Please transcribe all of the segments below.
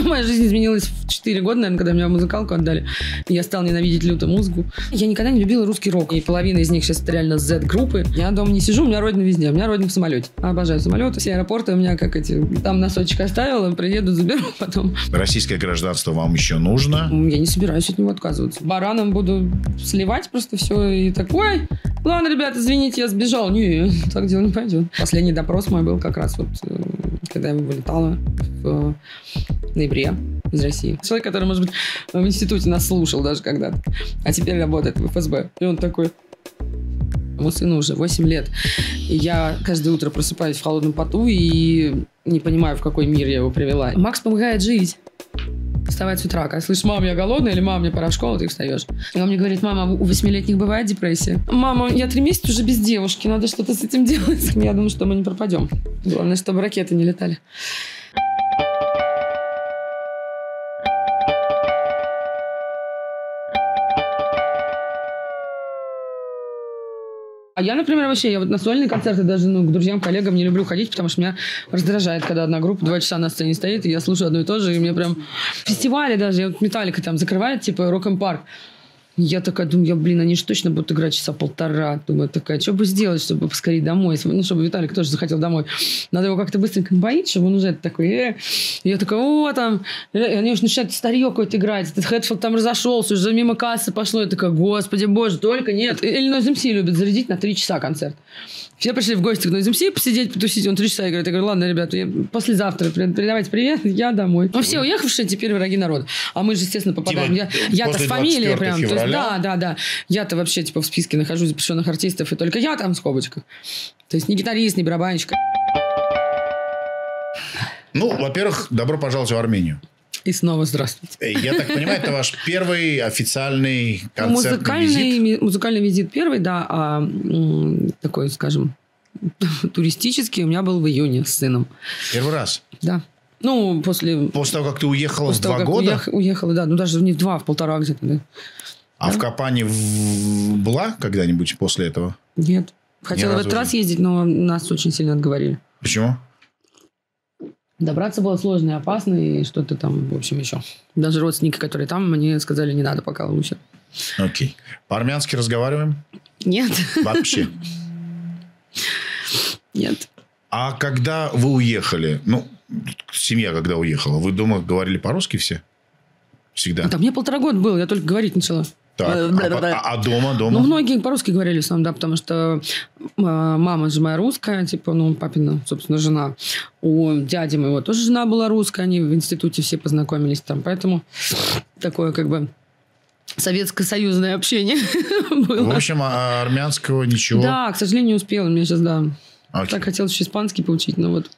Моя жизнь изменилась в 4 года, наверное, когда меня в музыкалку отдали. Я стал ненавидеть люто музыку. Я никогда не любила русский рок. И половина из них сейчас реально Z-группы. Я дома не сижу, у меня родина везде. У меня родина в самолете. Обожаю самолеты. Все аэропорты у меня как эти... Там носочек оставила, приеду, заберу потом. Российское гражданство вам еще нужно? Я не собираюсь от него отказываться. Бараном буду сливать просто все и такой. Ладно, ребята, извините, я сбежал. Не, так дело не пойдет. Последний допрос мой был как раз вот, э, когда я вылетала в ноябре из России. Человек, который, может быть, в институте нас слушал даже когда-то, а теперь работает в ФСБ. И он такой, Моему сыну уже 8 лет. И я каждое утро просыпаюсь в холодном поту и не понимаю, в какой мир я его привела. Макс помогает жить. Вставать с утра. Когда слышишь, мам, я голодная, или мам, мне пора в школу, ты встаешь. И он мне говорит, мама, у восьмилетних бывает депрессия? Мама, я три месяца уже без девушки, надо что-то с этим делать. Я думаю, что мы не пропадем. Главное, чтобы ракеты не летали. А я, например, вообще, я вот на сольные концерты даже ну, к друзьям, коллегам не люблю ходить, потому что меня раздражает, когда одна группа два часа на сцене стоит, и я слушаю одно и то же, и мне прям... Фестивали даже, я вот Металлика там закрывает, типа, Рок-н-парк. Я такая думаю, я, блин, они же точно будут играть часа полтора. Думаю, такая, что бы сделать, чтобы поскорее домой? Ну, чтобы Виталик тоже захотел домой. Надо его как-то быстренько напоить, чтобы он уже такой... Э. Я такая, о, там... И они уже начинают старье какое-то играть. Этот Хэтфилд там разошелся, уже мимо кассы пошло. Я такая, господи боже, только нет. Иллинойс МС любит зарядить на три часа концерт. Все пришли в гости к Noise MC посидеть, потусить. Он три часа играет. Я говорю, ладно, ребята, я послезавтра передавайте привет, я домой. Ну, все уехавшие теперь враги народа. А мы же, естественно, попадаем. Типа, я, я-то с фамилией прям. Февраля? Да, да, да. Я-то вообще типа в списке нахожусь запрещенных артистов, и только я там в скобочках. То есть ни гитарист, ни барабанщик. Ну, во-первых, добро пожаловать в Армению. И снова здравствуйте. Э, Я так понимаю, это ваш первый официальный Ну, концертный музыкальный, визит? музыкальный визит первый, да, а такой, скажем, туристический у меня был в июне с сыном. Первый раз. Да. Ну, после... После того, как ты уехала после в того, два как года, уех- уехала, да, ну даже не в два, а в полтора где-то, да. А в Капане в- была когда-нибудь после этого? Нет. Хотела в этот раз ездить, но нас очень сильно отговорили. Почему? Добраться было сложно и опасно, и что-то там, в общем, еще. Даже родственники, которые там, мне сказали, не надо пока лучше. Окей. По-армянски разговариваем? Нет, Вообще. нет. А когда вы уехали, ну, семья когда уехала, вы дома говорили по-русски все? Всегда? Да мне полтора года было, я только говорить начала. Так, Э, а, по- а- а дома, дома? Ну, многие по-русски говорили, в основном, да, потому что э, мама же моя русская, типа, ну, папина, собственно, жена. У дяди моего тоже жена была русская, они в институте все познакомились там, поэтому такое, как бы, советско-союзное общение В было. общем, а армянского ничего. Да, к сожалению, не успела, мне сейчас, да. Окей. Так хотелось еще испанский поучить, но вот.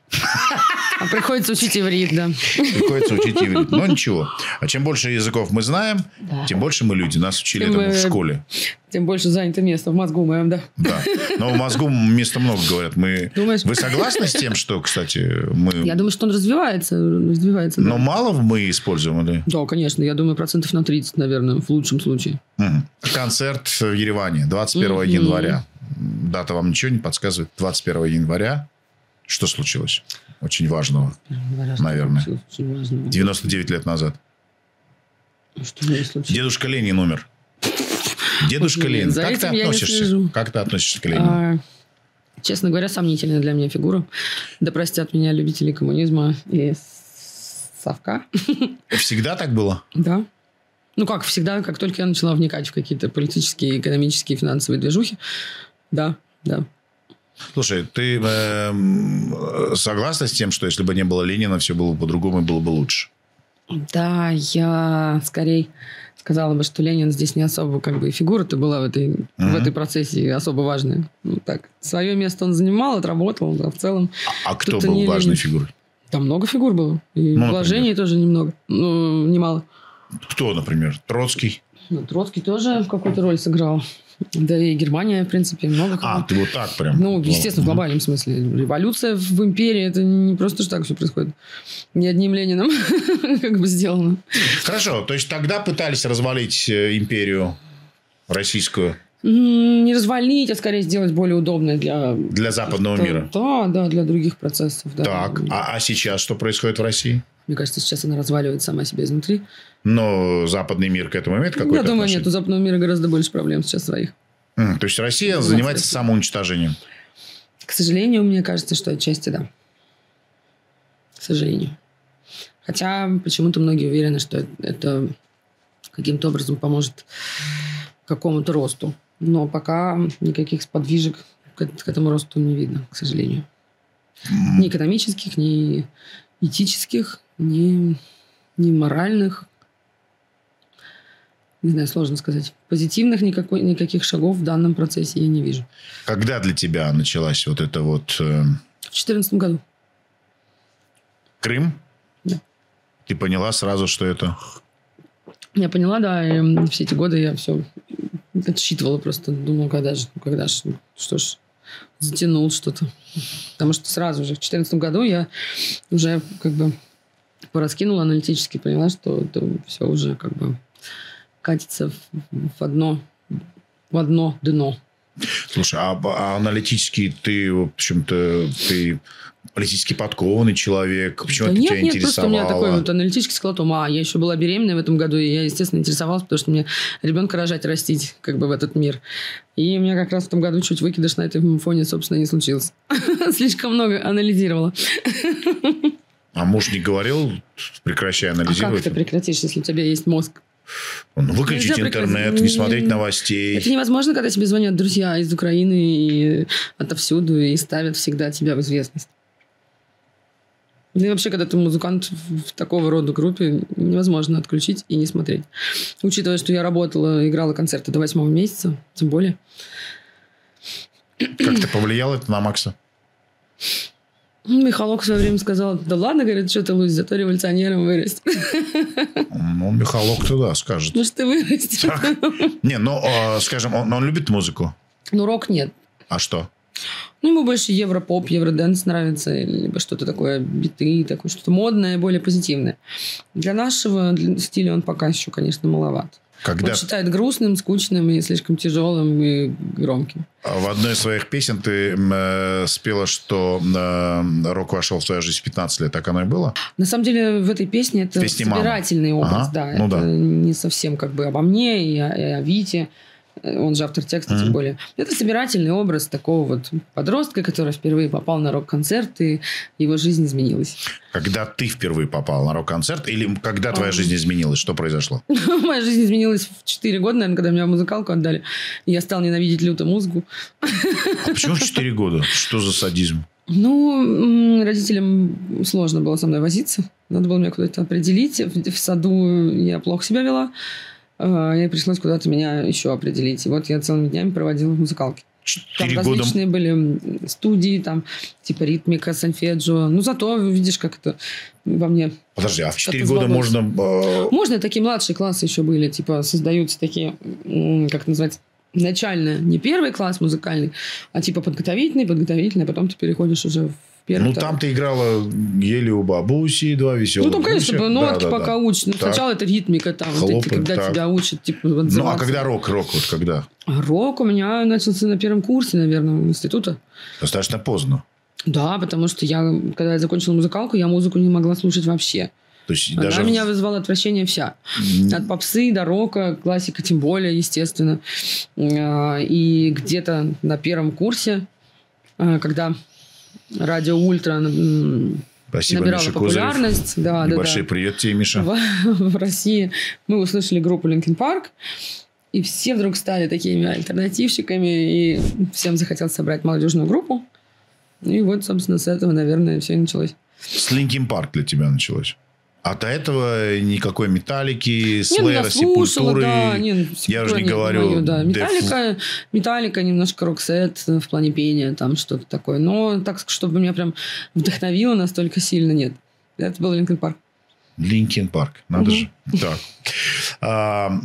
А приходится учить иврит, да. Приходится учить иврит. Но ничего. А чем больше языков мы знаем, Да. тем больше мы люди. Нас учили Тем этому в мы- школе. Тем больше занято место в мозгу моем, да. Да. Но в мозгу места много, говорят. Мы... Думаешь? Вы согласны с тем, что, кстати, мы... Я думаю, что он развивается, развивается. да. Но мало мы используем? Или... Да, конечно, я думаю, процентов на 30, наверное, в лучшем случае. Мгм. Концерт в Ереване 21 Мгм. января. Дата вам ничего не подсказывает? 21 января. Что случилось? Очень важного. Наверное. Очень важно. 99 лет назад. Случилось? Дедушка Ленин умер. Дедушка Ленин. за Как ты относишься? Как ты относишься к Ленину? А, честно говоря, сомнительная для меня фигура. Да простят меня любители коммунизма и совка. Всегда так было? Да. Ну, как всегда, как только я начала вникать в какие-то политические, экономические, финансовые движухи. Да, да. Слушай, ты э, согласна с тем, что если бы не было Ленина, все было бы по-другому и было бы лучше? Да, я скорее сказала бы, что Ленин здесь не особо как бы фигура-то была в этой, в Мгм. этой процессии особо важная. Ну, так, свое место он занимал, отработал, а в целом А, а кто был не важной Ленин. фигурой? там много фигур было. И Ну, вложений тоже немного. Ну, немало. Кто, например? Троцкий? Ну, Троцкий тоже какую-то роль сыграл. Да и Германия, в принципе, много кого. А, ты вот так прям. Ну, естественно, в глобальном смысле. Революция в империи, это не просто ж так все происходит. Не одним Лениным как бы сделано. Хорошо, то есть тогда пытались развалить э, империю российскую Не развалить, а скорее сделать более удобной для... для западного мира. Да, да, для других процессов. Да. Так, а, а сейчас что происходит в России? Мне кажется, сейчас она разваливает сама себя изнутри. Но западный мир к этому имеет какое-то Я думаю, отношение? нет, у западного мира гораздо больше проблем сейчас своих. М, То есть Россия Ну, занимается кстати. самоуничтожением. К сожалению, мне кажется, что отчасти да. К сожалению. Хотя почему-то многие уверены, что это каким-то образом поможет какому-то росту. Но пока никаких сподвижек к этому росту не видно, к сожалению. Ни экономических, ни этических, ни, ни моральных. Не знаю, сложно сказать. Позитивных никакой, никаких шагов в данном процессе я не вижу. Когда для тебя началась вот эта вот э, В 2014 году. Крым? Да. Ты поняла сразу, что это... Я поняла, да, и все эти годы я все отсчитывала просто. Думала, когда же, когда же, что ж, затянул что-то. Потому что сразу же в 2014 году я уже как бы пораскинула аналитически, поняла, что это все уже как бы катится в, одно в одно дно. Слушай, а, а аналитически ты, в общем-то, ты политически подкованный человек. Почему Да это нет, тебя нет, просто у интересовало? меня такой вот аналитический склад ума. Я еще была беременная в этом году, и я, естественно, интересовалась, потому что мне ребенка рожать, растить как бы в этот мир. И у меня как раз в том году чуть выкидыш на этом фоне, собственно, не случился. Слишком много анализировала. А муж не говорил, прекращай А как анализировать? ты прекратишь, если у тебя есть мозг? Ну, выключить Нельзя интернет, не смотреть новостей. Это невозможно, когда тебе звонят друзья из Украины и отовсюду и ставят всегда тебя в известность. Да и вообще, когда ты музыкант в в такого рода группе, невозможно отключить и не смотреть. Учитывая, что я работала, играла концерты до восьмого месяца, тем более. Как-то повлияло это на Макса? Михалок в свое время сказал, да ладно, говорит, что ты, Лусь, зато революционером вырастешь. Ну, Михалок-то да, скажет. Ну, что ты вырастешь. Не, ну, а, скажем, он, он любит музыку. Ну, рок нет. А что? Ну, ему больше европоп, евроденс нравится, либо что-то такое, биты, такое что-то модное, более позитивное. Для нашего для- стиля он пока еще, конечно, маловат. Когда Он считает грустным, скучным и слишком тяжелым и громким. в одной из своих песен ты э, спела, что э, рок вошел в твою жизнь в 15 лет. Так оно и было? На самом деле в этой песне это «Мама». собирательный образ, Ага, да. ну это да. не совсем как бы обо мне и о, и о Вите. Он же автор текста, Мгм. тем более. Это собирательный образ такого вот подростка, который впервые попал на рок-концерт, и его жизнь изменилась. Когда ты впервые попал на рок-концерт? Или когда твоя Ам. жизнь изменилась? Что произошло? Моя жизнь изменилась в 4 года, наверное, когда меня в музыкалку отдали. Я стал ненавидеть люто музыку. А почему в 4 года? Что за садизм? Ну, родителям сложно было со мной возиться. Надо было меня куда-то определить. В, в саду я плохо себя вела. А, И пришлось куда-то меня еще определить. И вот я целыми днями проводила в музыкалке. Там 4 года... различные были м, студии, там типа ритмика, сольфеджио. Ну, зато видишь, как это во мне Подожди, а в 4 Отозвалось. года можно... э, Можно, такие младшие классы еще были, типа создаются такие, как это называется, начальные, не первый класс музыкальный, а типа подготовительный, подготовительный, а потом ты переходишь уже в первый. Ну, там ты играла еле у бабуси, два веселых. Ну, там, конечно, гуся. нотки Да, да, пока да. учат. Ну, сначала это ритмика, там, вот эти, когда так. тебя учат, типа, Ну, а отзываться. когда рок? Рок вот когда? Рок у меня начался на первом курсе, наверное, института. Достаточно поздно. Да, потому что я, когда я закончила музыкалку, я музыку не могла слушать вообще. То есть Она даже... меня вызывала отвращение вся. От попсы до рока, классика тем более, естественно. А, И где-то на первом курсе, а, когда радио Ультра Спасибо, набирало Миша популярность, да, да, Небольшой да, привет тебе, Миша. в, в России, мы услышали группу Linkin Park, и все вдруг стали такими альтернативщиками, и всем захотелось собрать молодежную группу. И вот, собственно, с этого, наверное, все и началось. С Linkin Park для тебя началось. А до этого никакой металлики, ну, Slayer а, сепультуры. да. Не, Я уже не говорю моё, да. Металлика, металлика, немножко роксет в плане пения, там что-то такое. Но так, чтобы меня прям вдохновило настолько сильно, нет. Это был Linkin Park. Linkin Park, надо Мгм. же. Так. А,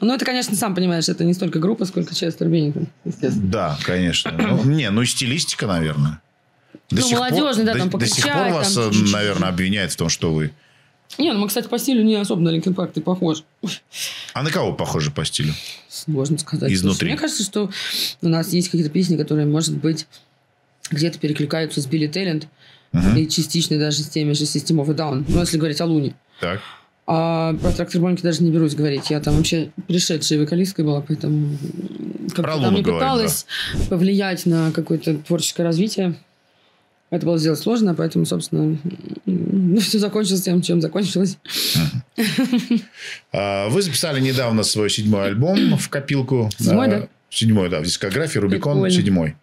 Ну, это, конечно, сам понимаешь, это не столько группа, сколько Честер Беннингтон, естественно. Да, конечно. Ну, не, ну и стилистика, наверное. До Ну, сих пор- молодежный, да, до- там До сих покричать, пор вас, там э, наверное, обвиняют в том, что вы... Не, ну мы, кстати, по стилю не особо на Linkin Park, ты похож. А на кого похоже по стилю? Сложно сказать. Изнутри. Мне кажется, что у нас есть какие-то песни, которые, может быть, где-то перекликаются с Билли Теллент. Угу. И частично даже с теми же System of a Down. Ну, если говорить о Луне. Так. А про трактор Бонки даже не берусь говорить. Я там вообще пришедшая вокалисткой была, поэтому как-то там не пыталась да. повлиять на какое-то творческое развитие. Это было сделать сложно, поэтому, собственно, ну, все закончилось тем, чем закончилось. А, вы записали недавно свой седьмой альбом в копилку. Седьмой, да? Седьмой, да, в дискографии Рубикон Прикольно. седьмой.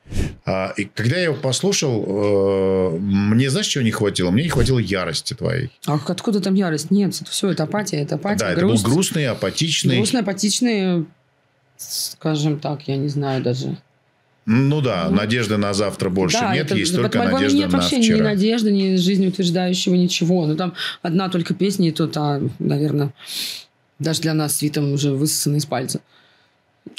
А, и когда я его послушал, э, мне знаешь, чего не хватило? Мне не хватило ярости твоей. Ах, откуда там ярость? Нет, это все, это апатия, это апатия, Да, грусть. это был грустный, апатичный. Грустный, апатичный, скажем так, я не знаю даже. Ну да, ну, надежды на завтра больше да, нет, это, есть только надежда нет на вообще вчера. ни надежды, ни жизнеутверждающего, ничего. Ну там одна только песня, и то та, наверное, даже для нас с Витом уже высосана из пальца.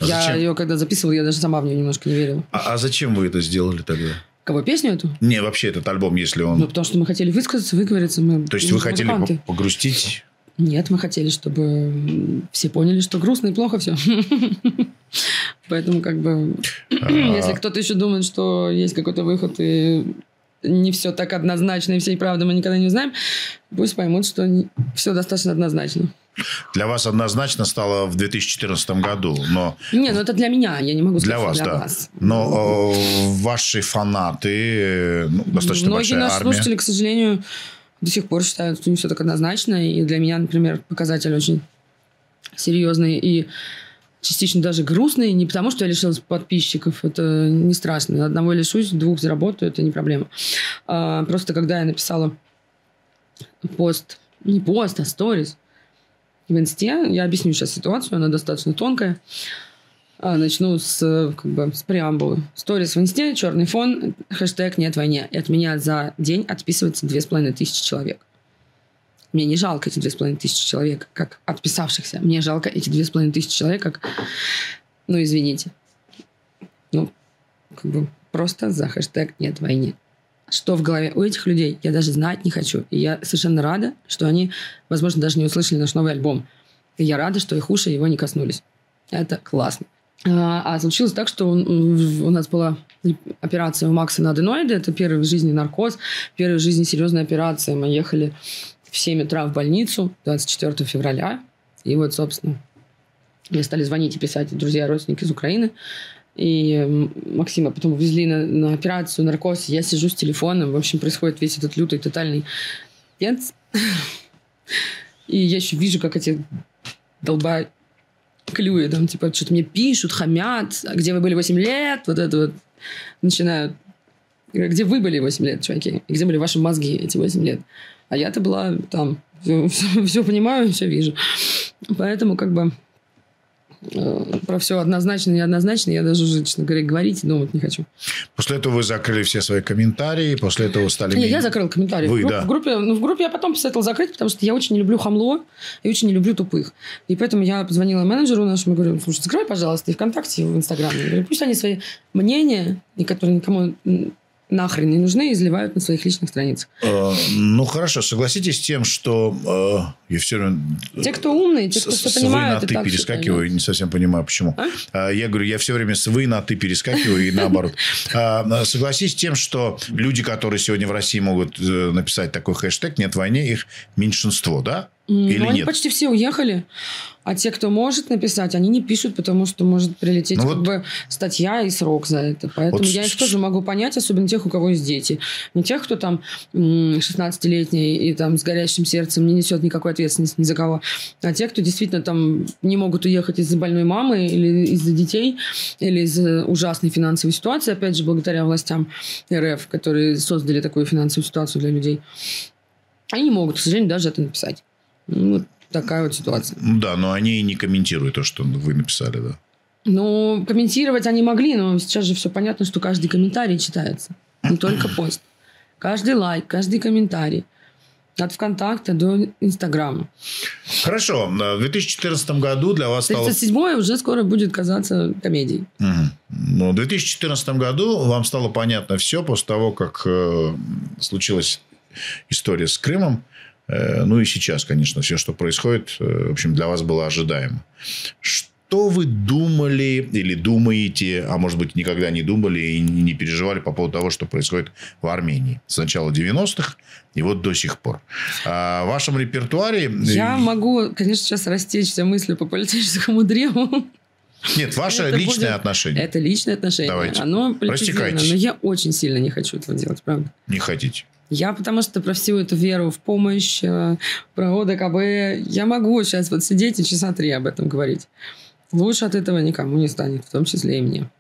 А я зачем? ее когда записывал, я даже сама в нее немножко не верила. А, а зачем вы это сделали тогда? Кого, песню эту? Не, вообще этот альбом, если он... Ну, потому что мы хотели высказаться, выговориться. Мы То есть вы хотели погрустить? Нет, мы хотели, чтобы все поняли, что грустно и плохо все. Поэтому как бы... А. Если кто-то еще думает, что есть какой-то выход и не все так однозначно, и всей правды мы никогда не узнаем, пусть поймут, что все достаточно однозначно. Для вас однозначно стало в 2014 году, но... Не, ну это для меня, я не могу сказать, для вас, для да. вас. Но э, ваши фанаты, ну, достаточно Многие большая наши армия. слушатели, к сожалению, до сих пор считают, что не все так однозначно, и для меня, например, показатель очень серьезный и частично даже грустный, не потому что я лишилась подписчиков, это не страшно. Одного лишусь, двух заработаю, это не проблема. А, просто когда я написала пост, не пост, а сторис в инсте, я объясню сейчас ситуацию, она достаточно тонкая. А, начну с, как бы, с преамбулы. Сторис в инсте, черный фон, хэштег «Нет войне». И от меня за день отписывается две с половиной тысячи человек. Мне не жалко эти две с половиной тысячи человек, как отписавшихся. Мне жалко эти две с половиной тысячи человек, как... Ну, извините. Ну, как бы просто за хэштег «Нет войне». Что в голове у этих людей, я даже знать не хочу. И я совершенно рада, что они, возможно, даже не услышали наш новый альбом. И я рада, что их уши его не коснулись. Это классно. А, а случилось так, что у нас была операция у Макса на аденоиды. Это первый в жизни наркоз, первая в жизни серьезная операция. Мы ехали в 7 утра в больницу 24 февраля. И вот, собственно, мне стали звонить и писать друзья, родственники из Украины. И Максима потом увезли на, на операцию, наркоз. Я сижу с телефоном. В общем, происходит весь этот лютый, тотальный пенс. И я еще вижу, как эти долба клюют. Там, типа, что-то мне пишут, хамят. А где вы были 8 лет? Вот это вот. Начинают. Где вы были 8 лет, чуваки? И где были ваши мозги эти 8 лет? А я-то была там, все, все, все понимаю, все вижу. Поэтому как бы э, про все однозначно, неоднозначно я даже уже, честно говоря, говорить и думать не хочу. После этого вы закрыли все свои комментарии, после этого стали... Не, я закрыл комментарии. Вы, в, да. в, группе, ну, в группе я потом посоветовал закрыть, потому что я очень не люблю хамло и очень не люблю тупых. И поэтому я позвонила менеджеру нашему и говорю, слушай, закрой, пожалуйста, и ВКонтакте, и в Инстаграме. Я говорю, пусть они свои мнения, которые никому нахрен не нужны и изливают на своих личных страницах. Э, ну, хорошо. Согласитесь с тем, что э, я все равно... Те, кто умные, те, кто все понимают... С вы на «ты» перескакиваю, не совсем понимаю, почему. А? Я говорю, я все время с «вы» на «ты» перескакиваю и наоборот. А, согласитесь с тем, что люди, которые сегодня в России могут э, написать такой хэштег «нет войне», их меньшинство, да? Или ну, они нет? почти все уехали. А те, кто может написать, они не пишут, потому что может прилететь ну, как вот... бы статья и срок за это. Поэтому вот... я их тоже могу понять, особенно тех, у кого есть дети. Не тех, кто там 16-летний и там с горящим сердцем не несет никакой ответственности ни за кого. А те, кто действительно там не могут уехать из-за больной мамы или из-за детей, или из-за ужасной финансовой ситуации, опять же, благодаря властям РФ, которые создали такую финансовую ситуацию для людей. Они не могут, к сожалению, даже это написать. Ну, такая вот ситуация. Да, но они не комментируют то, что вы написали, да? Ну, комментировать они могли, но сейчас же все понятно, что каждый комментарий читается. Не только пост. Каждый лайк, каждый комментарий. От ВКонтакта до Инстаграма. Хорошо. В 2014 году для вас стало... 37 уже скоро будет казаться комедией. Угу. Но в 2014 году вам стало понятно все после того, как э, случилась история с Крымом. Э, ну и сейчас, конечно, все, что происходит, э, в общем, для вас было ожидаемо. что вы думали или думаете, а может быть, никогда не думали и не переживали по поводу того, что происходит в Армении с начала 90-х и вот до сих пор? А в вашем репертуаре... Я могу, конечно, сейчас растечься мыслью по политическому древу. Нет, ваше это личное будет... отношение. Это личное отношение. Давайте. Оно Растекайтесь. Но я очень сильно не хочу этого делать, правда. Не хотите? Я потому что про всю эту веру в помощь, э, про ОДКБ, я могу сейчас вот сидеть и часа три об этом говорить. Лучше от этого никому не станет, в том числе и мне.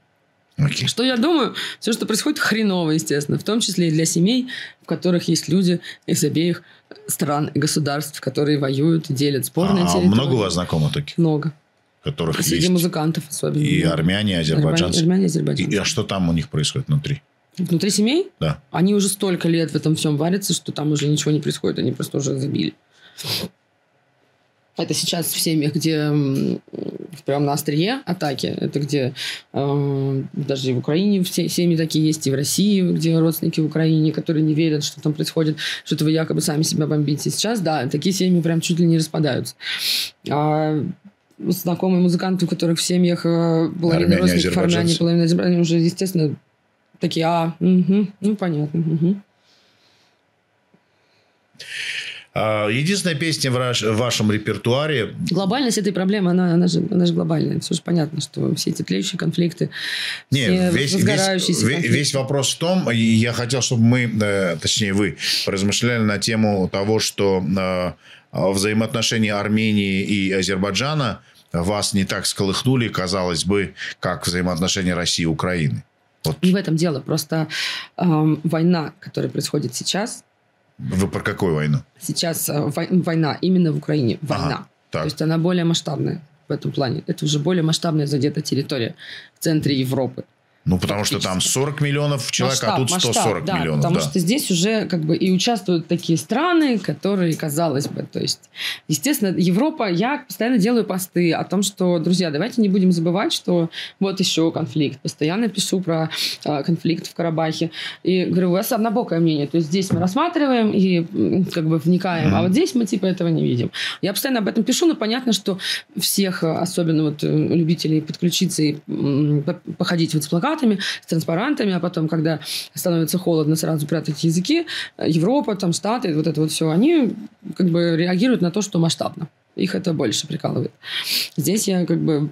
Okay. Что я думаю? Все, что происходит, хреново, естественно. В том числе и для семей, в которых есть люди из обеих стран и государств, которые воюют и делят спорные а, территории. Много у вас знакомых таких? Много. Которых Среди есть музыкантов особенно. И армяне, и азербайджанцы. Армяне, азербайджанцы. И, а что там у них происходит внутри? Внутри семей? Да. Они уже столько лет в этом всем варятся, что там уже ничего не происходит. Они просто уже забили. Это сейчас в семьях, где прям на острие атаки. Это где э, даже и в Украине все семьи такие есть, и в России, где родственники в Украине, которые не верят, что там происходит, что-то вы якобы сами себя бомбите. Сейчас, да, такие семьи прям чуть ли не распадаются. А знакомые музыканты, у которых в семьях э, половина родственников армяне, половина азербайджанцев, уже, естественно, такие, а, угу, ну, понятно. Угу. Единственная песня в, ваш, в вашем репертуаре... Глобальность этой проблемы, она, она, же, она же глобальная. Все же понятно, что все эти тлеющие конфликты, Не, все весь, весь, конфликты. весь вопрос в том, я хотел, чтобы мы, э, точнее вы, поразмышляли на тему того, что э, взаимоотношения Армении и Азербайджана вас не так сколыхнули, казалось бы, как взаимоотношения России и Украины. Вот. Не в этом дело. Просто эм, война, которая происходит сейчас, вы про какую войну? Сейчас э, война именно в Украине. Война. Ага, То есть она более масштабная в этом плане. Это уже более масштабная задета территория в центре Европы. Ну, потому что там 40 миллионов человек, масштаб, а тут 140 масштаб, да, миллионов. Потому да. что здесь уже как бы и участвуют такие страны, которые, казалось бы, то есть, естественно, Европа, я постоянно делаю посты о том, что, друзья, давайте не будем забывать, что вот еще конфликт. Постоянно пишу про э, конфликт в Карабахе. И говорю, у вас однобокое мнение. То есть здесь мы рассматриваем и как бы вникаем, mm-hmm. а вот здесь мы типа этого не видим. Я постоянно об этом пишу, но понятно, что всех, особенно вот э, любителей подключиться и походить вот с плакатом, плакатами, с транспарантами, а потом, когда становится холодно, сразу прятать языки. Европа, там, Штаты, вот это вот все, они как бы реагируют на то, что масштабно. Их это больше прикалывает. Здесь я как бы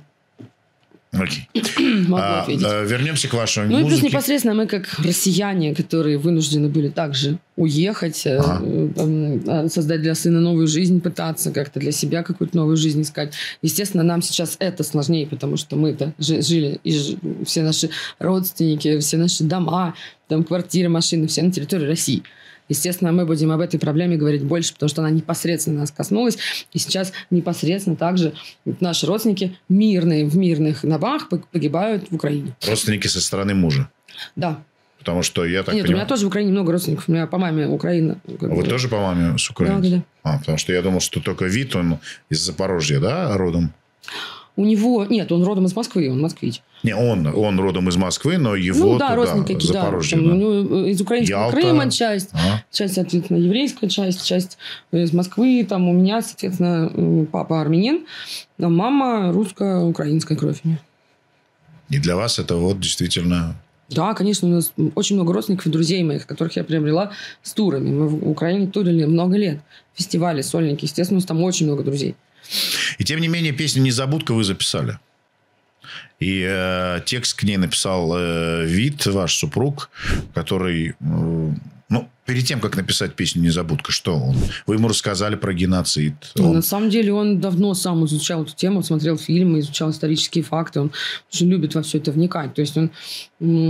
Окей. а, а, вернемся к вашей ну, музыке. И плюс непосредственно мы как россияне, которые вынуждены были также уехать, э, ага. э, создать для сына новую жизнь, пытаться как-то для себя какую-то новую жизнь искать. Естественно, нам сейчас это сложнее, потому что мы-то жили, и все наши родственники, все наши дома, там квартиры, машины, все на территории России. Естественно, мы будем об этой проблеме говорить больше, потому что она непосредственно нас коснулась. И сейчас непосредственно также наши родственники мирные, в мирных домах погибают в Украине. Родственники со стороны мужа? Да. Потому что я так Нет, понимаю... у меня тоже в Украине много родственников. У меня по маме Украина. А вы тоже по маме с Украины? Да, да, да. А, потому что я думал, что только вид он из Запорожья, да, родом? У него... Нет, он родом из Москвы, он москвич. Не, он, он родом из Москвы, но его ну, да, родственники какие, да. Там, да. Ну, из украинского Ялта. Крыма часть, а? часть, соответственно, еврейская часть, часть из Москвы. Там у меня, соответственно, папа армянин, а мама русская, украинская кровь. И для вас это вот действительно да, конечно, у нас очень много родственников и друзей моих, которых я приобрела с турами. Мы в Украине турили много лет. Фестивали, сольники. Естественно, у нас там очень много друзей. И тем не менее, песню «Незабудка» вы записали. И э, текст к ней написал э, Вит, ваш супруг, который... Э, ну, перед тем, как написать песню «Незабудка», что он? Вы ему рассказали про геноцид? Ну, он... На самом деле он давно сам изучал эту тему, смотрел фильмы, изучал исторические факты. Он очень любит во все это вникать. То есть он,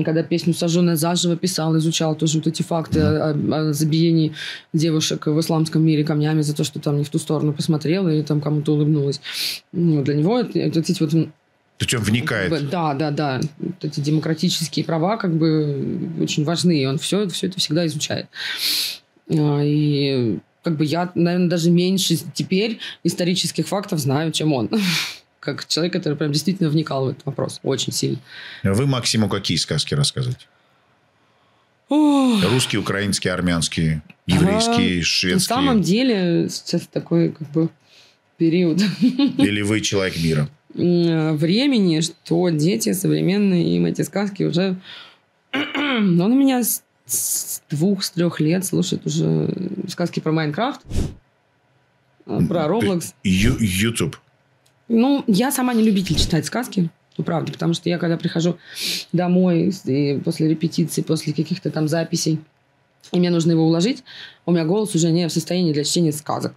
когда песню «Сожженная заживо» писал, изучал тоже вот эти факты mm-hmm. о, о забиении девушек в исламском мире камнями за то, что там не в ту сторону посмотрела или там кому-то улыбнулась. Ну, для него это, эти вот он вникает. Да, да, да. Эти демократические права как бы очень важны. И он все, все это всегда изучает. А, и как бы я, наверное, даже меньше теперь исторических фактов знаю, чем он. Как человек, который прям действительно вникал в этот вопрос. Очень сильно. Вы Максиму какие сказки рассказываете? Русские, украинские, армянские, еврейские, а, шведские. На самом деле сейчас такой как бы период. Или вы человек мира? Времени, что дети современные, им эти сказки уже... Он у меня с, с двух, с трех лет слушает уже сказки про Майнкрафт, э, про Roblox. YouTube. Ну, я сама не любитель читать сказки. Ну, правда, потому что я, когда прихожу домой после репетиции, после каких-то там записей, и мне нужно его уложить, у меня голос уже не в состоянии для чтения сказок.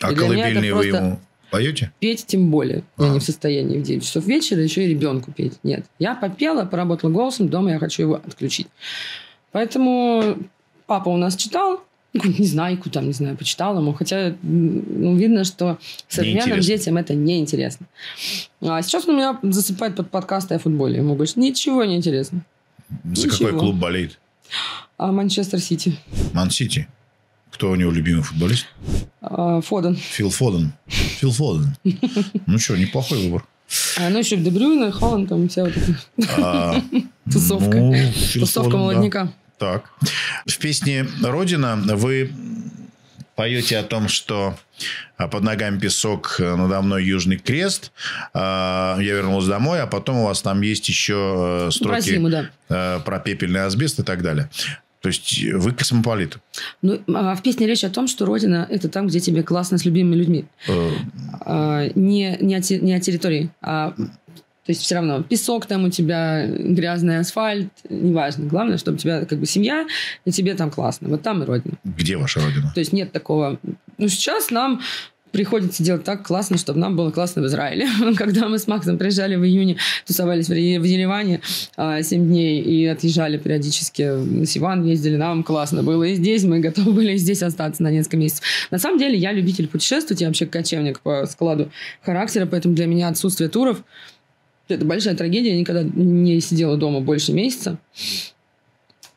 А колыбельные вы ему поете? Петь тем более. А. Я не в состоянии в 9 часов вечера еще и ребенку петь. Нет. Я попела, поработала голосом, дома я хочу его отключить. Поэтому папа у нас читал, не знаю, там, не знаю, почитал ему. Хотя ну, видно, что современным детям это неинтересно. А сейчас он меня засыпает под подкасты о футболе. Ему больше ничего не интересно. За ничего. какой клуб болеет? А Манчестер Сити. Ман Сити. Кто у него любимый футболист? А, Фоден. Фил Фоден. Фил Фоден. Ну что, неплохой выбор. А, ну еще Дебрюйна, Холланд, там вся вот эта а, тусовка. Ну, тусовка молодняка. Так. В песне «Родина» вы поете о том, что а, под ногами песок, надо мной Южный Крест. Я вернулся домой, а потом у вас там есть еще строки про, зиму, да. Про пепельный асбест и так далее. То есть вы космополит. Ну, а в песне речь о том, что Родина – это там, где тебе классно с любимыми людьми. Э... Не, не, о, не о территории, а то есть все равно песок там у тебя, грязный асфальт, неважно. Главное, чтобы у тебя как бы семья, и тебе там классно. Вот там и родина. Где ваша родина? То есть нет такого... Ну, сейчас нам приходится делать так классно, чтобы нам было классно в Израиле. Когда мы с Максом приезжали в июне, тусовались в Ереване 7 а, дней и отъезжали периодически на Сиван, ездили, нам классно было. И здесь мы готовы были здесь остаться на несколько месяцев. На самом деле я любитель путешествовать, я вообще кочевник по складу характера, поэтому для меня отсутствие туров это большая трагедия. Я никогда не сидела дома больше месяца.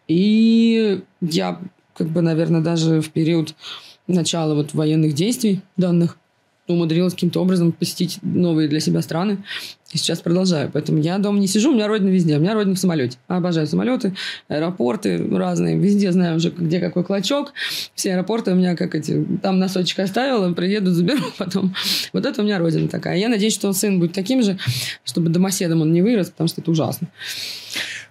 И я, как бы, наверное, даже в период начала вот военных действий данных умудрилась каким-то образом посетить новые для себя страны. И сейчас продолжаю. Поэтому я дома не сижу, у меня родина везде. У меня родина в самолете. Обожаю самолеты, аэропорты разные. Везде знаю уже, где какой клочок. Все аэропорты у меня как эти... Там носочек оставила, приеду, заберу потом. Вот это у меня родина такая. Я надеюсь, что сын будет таким же, чтобы домоседом он не вырос, потому что это ужасно.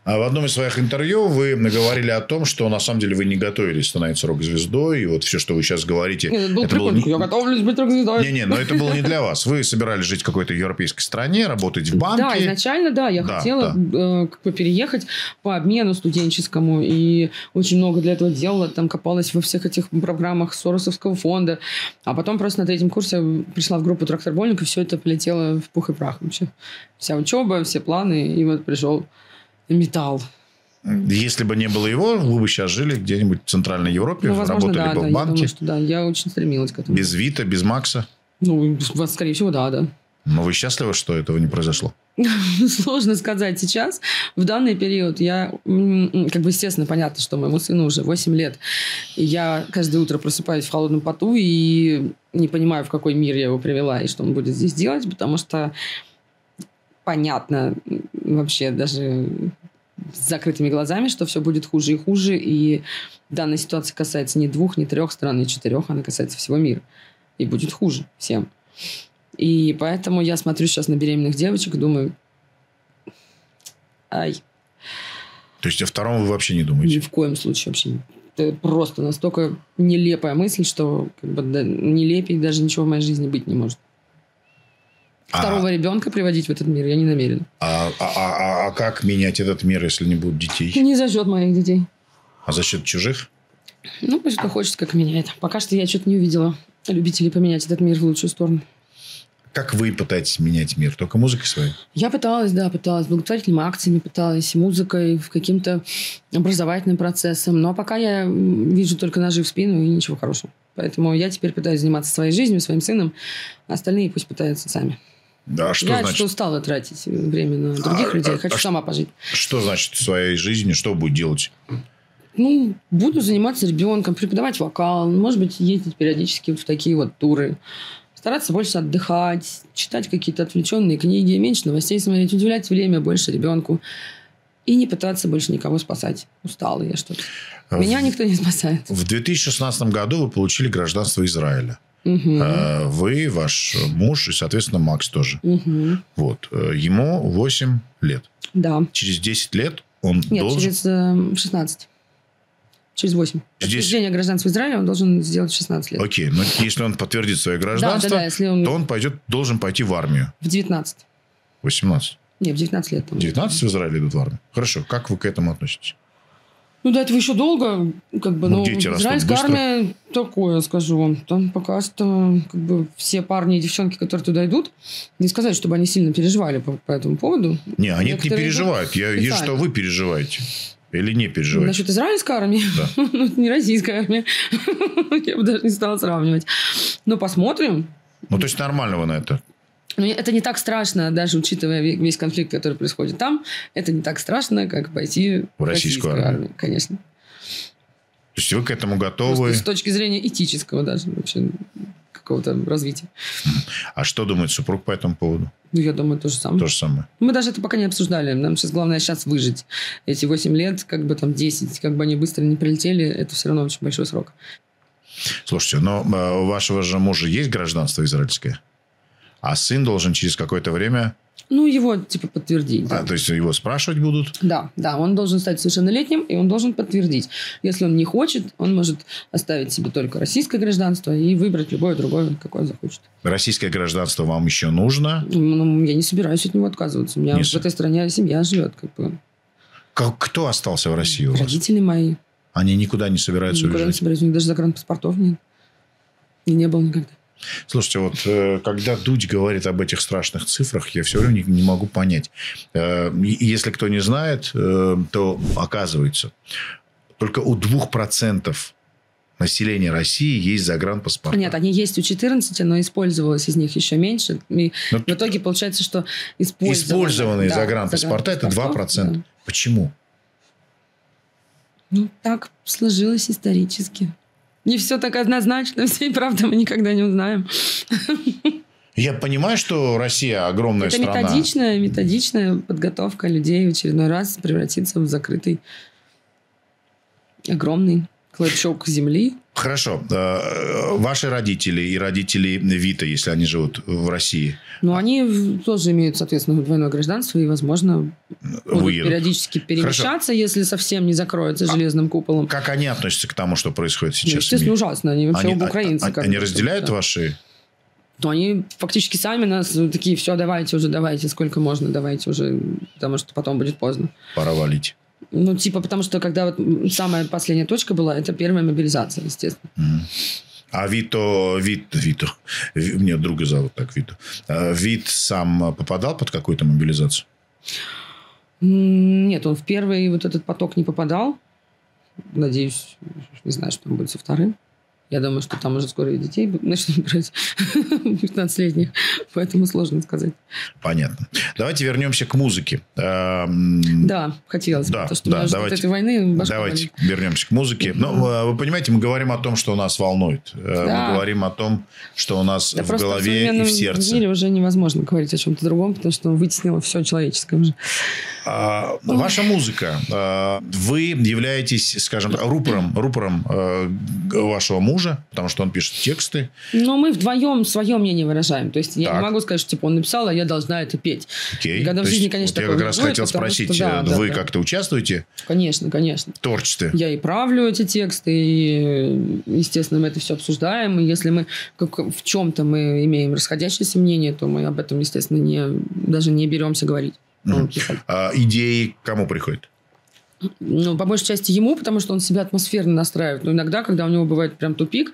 А в одном из своих интервью вы говорили о том, что на самом деле вы не готовились становиться рок-звездой, и вот все, что вы сейчас говорите... Нет, это был это было... я готовлюсь быть рок-звездой. Не-не, но это было не для вас. Вы собирались жить в какой-то европейской стране, работать в банке. Да, изначально, да, я да, хотела да. Э, как бы переехать по обмену студенческому, и очень много для этого делала, там копалась во всех этих программах Соросовского фонда, а потом просто на третьем курсе пришла в группу тракторбольник, и все это полетело в пух и прах вообще. Вся учеба, все планы, и вот пришел металл. Если бы не было его, вы бы сейчас жили где-нибудь в Центральной Европе, ну, возможно, работали да, бы да, в банке. Я думаю, что да, я очень стремилась к этому. Без Вита, без Макса? Ну, скорее всего, да, да. Но вы счастливы, что этого не произошло? Сложно сказать сейчас. В данный период я, как бы, естественно, понятно, что моему сыну уже 8 лет. И я каждое утро просыпаюсь в холодном поту и не понимаю, в какой мир я его привела и что он будет здесь делать, потому что понятно вообще даже с закрытыми глазами, что все будет хуже и хуже. И данная ситуация касается не двух, не трех стран, не четырех, она касается всего мира. И будет хуже всем. И поэтому я смотрю сейчас на беременных девочек и думаю, ай. То есть о втором вы вообще не думаете? Ни в коем случае вообще. Это просто настолько нелепая мысль, что как бы, да, нелепее даже ничего в моей жизни быть не может. Второго а, ребенка приводить в этот мир я не намерена. А, а, а, а как менять этот мир, если не будет детей? Не за счет моих детей. А за счет чужих? Ну, пусть кто хочет, как меняет. Пока что я что-то не увидела любителей поменять этот мир в лучшую сторону. Как вы пытаетесь менять мир? Только музыкой своей? Я пыталась, да, пыталась. Благотворительными акциями пыталась, музыкой, каким-то образовательным процессом. Но пока я вижу только ножи в спину и ничего хорошего. Поэтому я теперь пытаюсь заниматься своей жизнью, своим сыном. Остальные пусть пытаются сами. Да, что я значит? что устала тратить время на других а, людей. А Хочу а сама пожить. Что значит в своей жизни? Что будет делать? Ну, буду заниматься ребенком, преподавать вокал, может быть, ездить периодически в такие вот туры, стараться больше отдыхать, читать какие-то отвлеченные книги, меньше новостей смотреть, уделять время больше ребенку и не пытаться больше никого спасать. Устала я что-то. Меня никто не спасает. В 2016 году вы получили гражданство Израиля. Э, Вы, ваш муж и, соответственно, Макс тоже. Вот. Э, Ему 8 лет. Да. Через 10 лет он Нет, должен... через э, 16. Через 8. Здесь- Подтверждение гражданства Израиля он должен сделать в 16 лет. Окей, но если он подтвердит свое Да, гражданство, да, да, если он то он пойдет, должен пойти в армию. в 19. 18. Не, в 19 лет. Там. 19 в Израиле идут в армию. Хорошо, как вы к этому относитесь? Ну, до этого еще долго, как бы, Ну, ну, дети израильская быстро. армия такое, скажу вам. Там пока что, как бы, все парни и девчонки, которые туда идут, не сказать, чтобы они сильно переживали по, по этому поводу. Не, они не переживают. Я вижу, что вы переживаете. Или не переживаете. Насчет израильской армии, Да. ну, это не российская армия. Я бы даже не стала сравнивать. Но посмотрим. Ну, то есть нормально вы на это. Но это не так страшно, даже учитывая ве- весь конфликт, который происходит там. Это не так страшно, как пойти В российскую армию. Конечно. То есть вы к этому Просто готовы. с точки зрения этического даже вообще какого-то развития. А что думает супруг по этому поводу? Ну, я думаю, то же самое. То же самое. Мы даже это пока не обсуждали. Нам сейчас главное сейчас выжить. Эти 8 лет, как бы там 10, как бы они быстро не прилетели, это все равно очень большой срок. Слушайте, но э, у вашего же мужа есть гражданство израильское? А сын должен через какое-то время... Ну, его, типа, подтвердить. Да. А, то есть его спрашивать будут? да, да, он должен стать совершеннолетним, и он должен подтвердить. Если он не хочет, он может оставить себе только российское гражданство и выбрать любое другое, какое захочет. Российское гражданство вам еще нужно? Ну, я не собираюсь от него отказываться. У меня Не в этой стране семья живет, как бы. Как- Кто остался в России у вас? Родители мои. Они никуда не собираются Никуда не уезжать? собираюсь. У них даже загранпаспортов нет. И не было никогда. Слушайте, вот э, когда Дудь говорит об этих страшных цифрах, я все равно не, не могу понять. Э, если кто не знает, э, то оказывается, только у 2% населения России есть загранпаспорт. Нет, они есть у 14, но использовалось из них еще меньше. И Ну, в итоге получается, что использованные, Использованные да, загранпаспорта – это 2%. загранпаспортов, да. Почему? Ну, так сложилось исторически. Не все так однозначно, всей правды мы никогда не узнаем. Я понимаю, что Россия огромная Это страна. методичная, методичная подготовка людей в очередной раз превратиться в закрытый огромный клочок земли. Хорошо. Э, Ваши родители и родители Вита, если они живут в России, Но они тоже имеют, соответственно, двойное гражданство и, возможно, будут выедут. периодически перемещаться, если совсем не закроется железным куполом. Как они относятся к тому, что происходит Ну, сейчас? в естественно, ужасно. Они вообще Они, оба украинцы. а- они бы. разделяют ваши... Но они фактически сами нас такие, все, давайте уже, давайте, сколько можно, давайте уже, потому что потом будет поздно. Пора валить. Ну, типа, потому что когда вот самая последняя точка была, это первая мобилизация, естественно. Мгм. А Вито, Вит, Вито, Ви- мне друга зовут так, Вито. А Вит сам попадал под какую-то мобилизацию? Нет, он в первый вот этот поток не попадал. Надеюсь, не знаю, что там будет со вторым. Я думаю, что там уже скоро и детей начнут брать 15-летних, поэтому сложно сказать. Понятно. Давайте вернемся к музыке. Эм, Да, хотелось бы, Да, потому что да, от давайте. этой войны Давайте болит. вернемся к музыке. Ну, э, вы понимаете, мы говорим о том, что нас волнует. Э, Да. Мы говорим о том, что у нас Да в в голове и в сердце. мире уже невозможно говорить о чем-то другом, потому что вытеснило все человеческое уже. А, Ваша музыка. а, Вы являетесь, скажем рупором, рупором э, вашего мужа, потому что он пишет тексты. Но мы вдвоем свое мнение выражаем. То есть я Так. не могу сказать, что типа он написал, а я должна это петь. Окей. Никогда в То жизни, конечно, вот я как раз будет, хотел что спросить, да, э, да, вы да. как-то участвуете Конечно, конечно. творчестве? Я и правлю эти тексты, и, естественно, мы это все обсуждаем. И если мы как, в чем-то мы имеем расходящееся мнение, то мы об этом, естественно, не, даже не беремся говорить. Писать. А идеи кому приходят? Ну, по большей части ему, потому что он себя атмосферно настраивает. Но иногда, когда у него бывает прям тупик,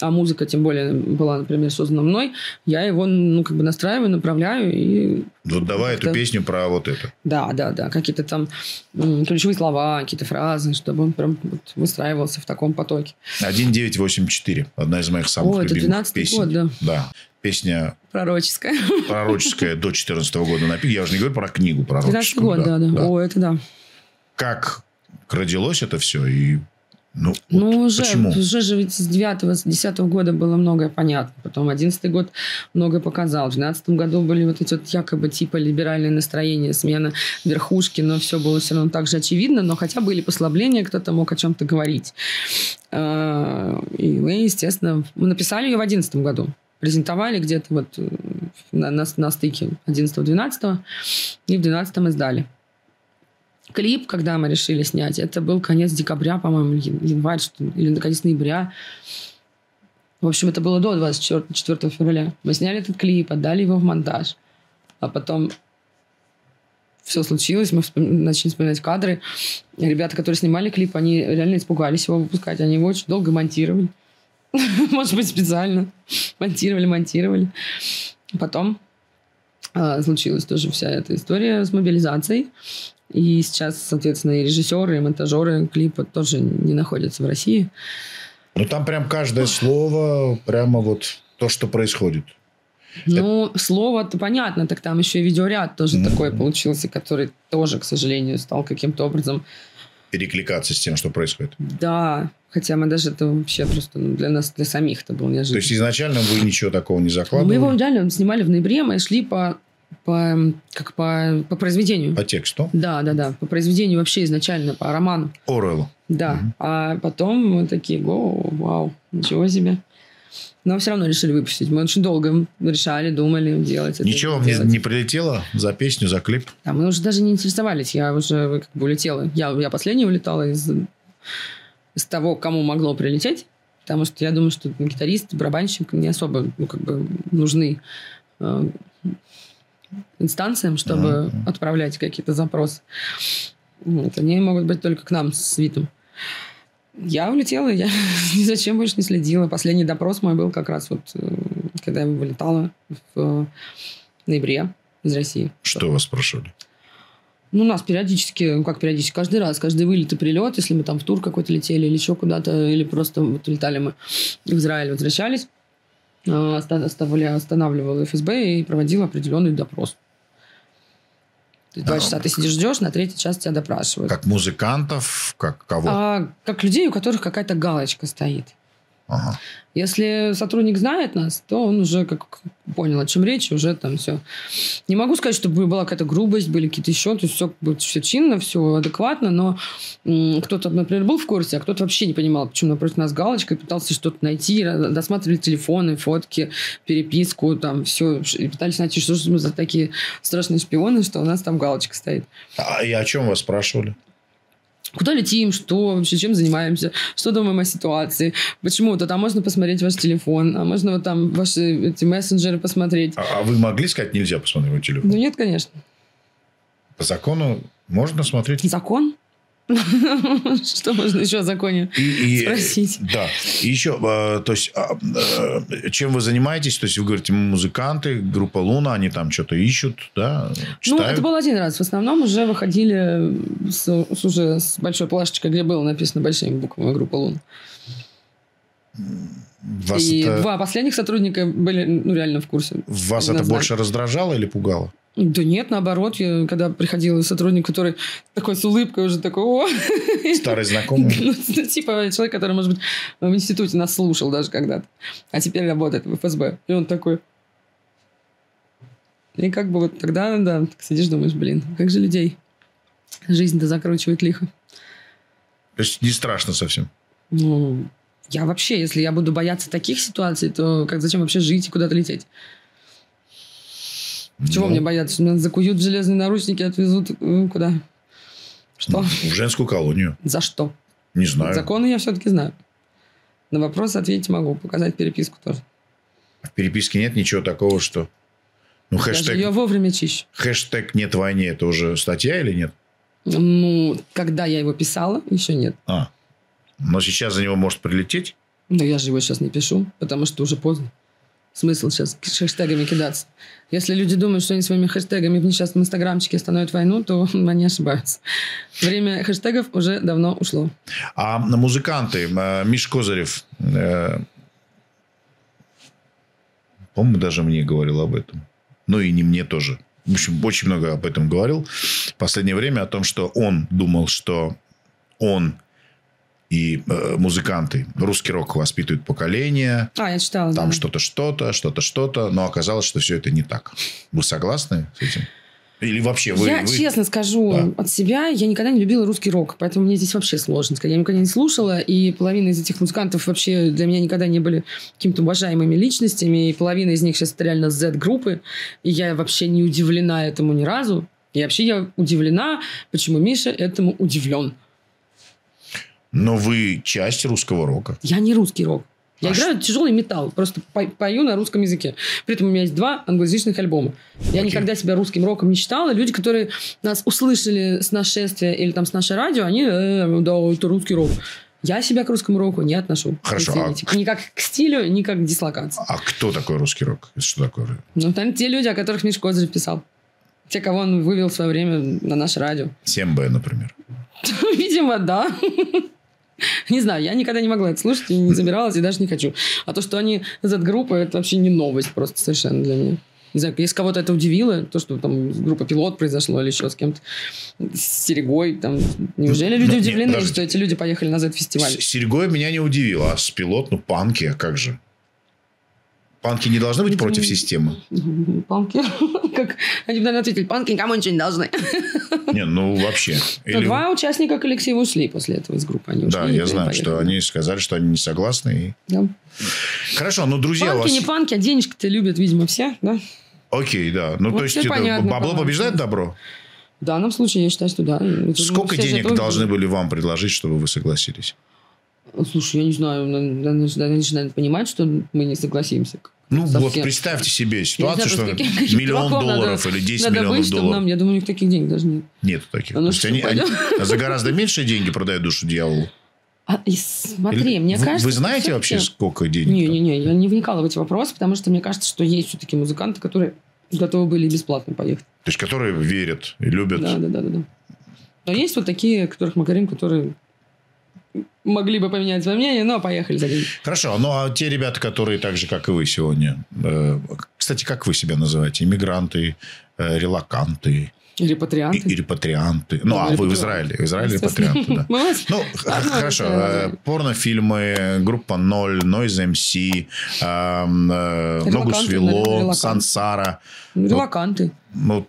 а музыка, тем более, была, например, создана мной, я его, ну, как бы настраиваю, направляю и Вот давай эту Да. песню про вот это. Да, да, да. Какие-то там ключевые слова, какие-то фразы, чтобы он прям вот выстраивался в таком потоке. 1984. Одна из моих самых О, это любимых 12-й песен. год, да. Да. Песня Пророческая. пророческая до 14 года написана. Я уже не говорю про книгу 13 пророческую. год, да, да, О, это да. Как родилось это все и Ну, Ну, вот уже, почему? уже же ведь с 9 с 10 года было многое понятно. Потом 11 год многое показал. В 12 году были вот эти вот якобы типа либеральные настроения, смена верхушки, но все было все равно так же очевидно, но хотя были послабления, кто-то мог о чем-то говорить. А, И мы, естественно, мы написали ее в 11 году. Презентовали где-то вот э, на, на, на стыке 11-12, и в 12 издали. Клип, когда мы решили снять, это был конец декабря, по-моему, ян- январь, что, ли, или конец ноября. В общем, это было до 24 4 февраля. Мы сняли этот клип, отдали его в монтаж. А потом все случилось, мы вспом- начали вспоминать кадры. Ребята, которые снимали клип, они реально испугались его выпускать. Они его очень долго монтировали. Может быть, специально. Монтировали, монтировали. Потом а, случилась тоже вся эта история с мобилизацией. И сейчас, соответственно, и режиссеры, и монтажеры клипа тоже не находятся в России. Ну, там прям каждое слово, прямо вот то, что происходит. Ну, слово-то понятно, так там еще и видеоряд тоже Мгм. такой получился, который тоже, к сожалению, стал каким-то образом... Перекликаться с тем, что происходит. Да, хотя мы даже это вообще просто ну, для нас, для самих это было То неожиданно. есть, изначально вы ничего такого не мы закладывали его реально снимали в ноябре, мы шли по, по, как по, по произведению. по тексту. Да, да, да, по произведению вообще изначально, по роману. Орел. Да. Мгм. А потом мы такие, го, вау, ничего себе. Но все равно решили выпустить. Мы очень долго решали, думали делать это. Ничего вам не, не прилетело за песню, за клип? Да, мы уже даже не интересовались. Я уже как бы улетела. Я, я последняя улетала из, из того, кому могло прилететь. Потому что я думаю, что гитарист, барабанщик не особо ну, как бы нужны э, инстанциям, чтобы Мгм. отправлять какие-то запросы. Вот, они могут быть только к нам с Витом. Я улетела, я ни за чем больше не следила. Последний допрос мой был как раз вот, э, когда я вылетала в ноябре из России. Что вас спрашивали? Ну, нас периодически, ну как периодически, каждый раз, каждый вылет и прилет, если мы там в тур какой-то летели или еще куда-то, или просто вот летали мы в Израиль, возвращались, оставляли, останавливал ФСБ и проводил определенный допрос. То есть Два А, часа ты сидишь, ждешь, на третий час тебя допрашивают. Как музыкантов, как кого? А, как людей, у которых какая-то галочка стоит. Ага. Если сотрудник знает нас, то он уже как понял, о чем речь, уже там все. Не могу сказать, чтобы была какая-то грубость, были какие-то еще, то есть все, все чинно, все адекватно, но кто-то, например, был в курсе, а кто-то вообще не понимал, почему напротив нас галочка, и пытался что-то найти, досматривали телефоны, фотки, переписку, там все, и пытались найти, что же мы за такие страшные шпионы, что у нас там галочка стоит. А и о чем вас спрашивали? Куда летим, что вообще, чем занимаемся, что думаем о ситуации, почему вот там можно посмотреть ваш телефон, а можно вот там ваши эти мессенджеры посмотреть. А, а вы могли сказать, нельзя посмотреть мой телефон? Ну нет, конечно. По закону можно смотреть. Закон? Что можно еще о законе И, и- спросить? Да. И еще, э, то есть, а, э, чем вы занимаетесь? То есть, вы говорите, музыканты, группа Луна, они там что-то ищут, да, Ну, это был один раз. В основном уже выходили с, с уже с большой плашечкой, где было написано большими буквами группа Лун. Вас, И это, два последних сотрудника были ну, реально в курсе. вас это больше раздражало или пугало? Да нет, наоборот, я, когда приходил сотрудник, который такой с улыбкой уже такой, о, Старый знакомый? Ну, типа человек, который, может быть, в институте нас слушал даже когда-то, а теперь работает в ФСБ. И он такой... И как бы вот тогда, да, так сидишь, думаешь, блин, как же людей жизнь-то закручивает лихо. То есть, не страшно совсем? Ну, я вообще, если я буду бояться таких ситуаций, то как зачем вообще жить и куда-то лететь? Чего Ну, мне бояться? Меня закуют в железные наручники, отвезут э, куда? Что? В женскую колонию. За что? Не знаю. Законы я все-таки знаю. На вопрос ответить могу, показать переписку тоже. В переписке нет ничего такого, что... Ну, Я хэштег, ее вовремя чищу. хэштег «нет войны» это уже статья или нет? Ну, когда я его писала, еще нет. А. Но сейчас за него может прилететь? Но я же его сейчас не пишу, потому что уже поздно. Смысл сейчас хэштегами кидаться. Если люди думают, что они своими хэштегами в несчастном инстаграмчике остановят войну, то они ошибаются. Время хэштегов уже давно ушло. А музыканты, э, Миш Козырев, э, по-моему, даже мне говорил об этом. Ну и не мне тоже. В общем, очень много об этом говорил в последнее время, о том, что он думал, что он и э, музыканты. Русский рок воспитывает поколение. А, я читала. Там да. что-то, что-то, что-то, что-то. Но оказалось, что все это не так. Вы согласны с этим? Или вообще вы... я вы- честно скажу Да. от себя, я никогда не любила русский рок, поэтому мне здесь вообще сложно сказать. Я никогда не слушала, и половина из этих музыкантов вообще для меня никогда не были какими-то уважаемыми личностями, и половина из них сейчас реально Z-группы, и я вообще не удивлена этому ни разу. И вообще я удивлена, почему Миша этому удивлен. Но вы часть русского рока. Я не русский рок. Я А играю тяжелый металл, просто по- пою на русском языке. При этом у меня есть два англоязычных альбома. Я Окей. никогда себя русским роком не считала. Люди, которые нас услышали с нашествия или там с наше радио, они, «Э, да, это русский рок. Я себя к русскому року не отношу. Хорошо, Извините. Ни как к стилю, ни как к дислокации. А кто такой русский рок? Что такое? Ну, там те люди, о которых Миш Козырев писал. Те, кого он вывел в свое время на наше радио. 7Б, например. Видимо, да. Не знаю, я никогда не могла это слушать, и не забиралась, и даже не хочу. А то, что они Z-группа, это вообще не новость просто совершенно для меня. Не знаю, если кого-то это удивило, то, что там группа «Пилот» произошло или еще с кем-то, с Серегой, там, неужели люди Ну, нет, удивлены, подождите. что эти люди поехали на Z-фестиваль? С Серегой меня не удивило. А с пилот, ну, панки, а как же? Панки не должны быть против системы. Панки? Как они бы, наверное, ответили, панки никому ничего не должны. Не, ну, вообще. Или- два участника коллектива ушли после этого из группы. Они Да, я знаю, поехали. что они сказали, что они не согласны. и- Да. Хорошо, ну, друзья, Панки, вас... не панки, а денежки-то любят, видимо, все, да? Окей, да. Ну, Вот то есть, это понятно, бабло пожалуйста. побеждает добро? В данном случае я считаю, что да. Сколько денег должны были вам предложить, чтобы вы согласились? Слушай, я не знаю, надо начинают понимать, что мы не согласимся. Ну, Совсем. вот представьте себе ситуацию, что знаю, просто каких- миллион долларов надо- или 10 Надо миллионов быть, долларов. нам, я думаю, у них таких денег даже нет. Нет таких. А ну То есть что, они, они пойдем? за гораздо меньшие деньги продают душу дьяволу. А, и смотри, Или- мне вы, кажется... Вы что знаете вообще, сколько денег? Не-не-не, я не вникала в эти вопросы, потому что мне кажется, что есть все-таки музыканты, которые готовы были бесплатно поехать. То есть, которые верят и любят. Да, да, да, да, да. Но есть вот такие, о которых мы говорим, которые могли бы поменять свое мнение, но поехали за деньги. Хорошо, ну а те ребята, которые так же, как и вы сегодня, э, кстати, как вы себя называете? Иммигранты, э, релаканты и, Репатрианты. и репатрианты. Ну, а вы в Израиле. В Израиле репатрианты, да. Ну, хорошо. э. Порнофильмы, группа Ноль, Noise MC, Ногу свело. Сансара. Релаканты. Ну,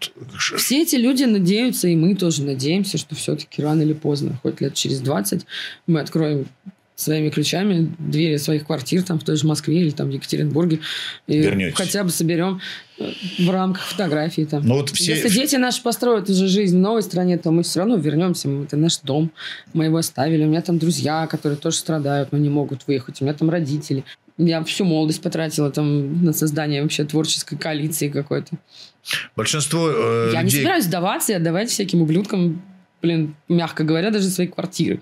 Все эти люди надеются, и мы тоже надеемся, что все-таки рано или поздно, хоть лет через 20, мы откроем своими ключами двери своих квартир там в той же Москве или там в Екатеринбурге. И Вернетесь. хотя бы соберем э, в рамках фотографии там. ну, вот все... Если дети наши построят уже жизнь в новой стране, то мы все равно вернемся. Это наш дом. Мы его оставили. У меня там друзья, которые тоже страдают, но не могут выехать. У меня там родители. Я всю молодость потратила там на создание вообще творческой коалиции какой-то. Большинство э, Я не людей... собираюсь сдаваться и отдавать всяким ублюдкам, блин, мягко говоря, даже свои квартиры.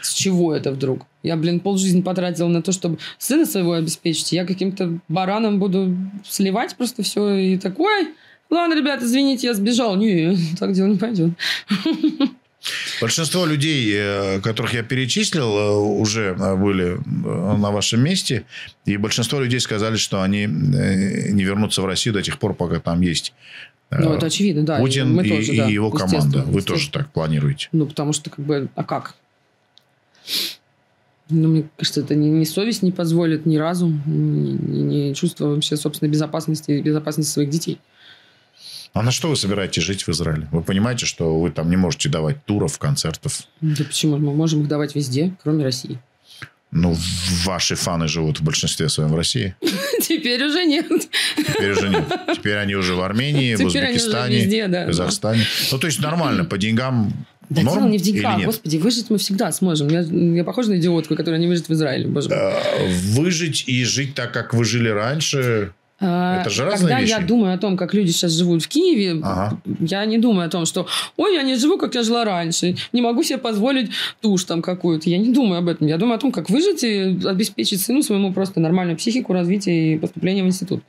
С чего это вдруг? Я, блин, полжизни потратила на то, чтобы сына своего обеспечить. Я каким-то бараном буду сливать просто все и такой. Ладно, ребята, извините, я сбежал. Не, так дело не пойдет. Большинство людей, э, которых я перечислил, э, уже э, были на вашем месте. И большинство людей сказали, что они не вернутся в Россию до тех пор, пока там есть Ну, это очевидно, да. и Путин мы и, тоже, и да, его команда. Вы тоже так планируете? Ну, потому что, как бы, а как? Ну, мне кажется, это ни, ни совесть не позволит, ни разум, ни, ни- ни чувство вообще собственной безопасности и безопасности своих детей. А на что вы собираетесь жить в Израиле? Вы понимаете, что вы там не можете давать туров, концертов? Да почему? Мы можем их давать везде, кроме России. Ну, ваши фаны живут в большинстве своем в России. Теперь уже нет. Теперь уже нет. Теперь они уже в Армении, в Узбекистане, да. Казахстане. Ну, то есть нормально, по деньгам Да норм дело не в деньгах, господи, выжить мы всегда сможем. Я, я похожа на идиотку, которая не выжит в Израиле, боже мой. Э, Выжить и жить так, как вы жили раньше. А, это же разные Когда вещи. я думаю о том, как люди сейчас живут в Киеве, Ага. я не думаю о том, что ой, я не живу, как я жила раньше, не могу себе позволить тушь там какую-то. Я не думаю об этом. Я думаю о том, как выжить и обеспечить сыну своему просто нормальную психику, развитие и поступление в институт.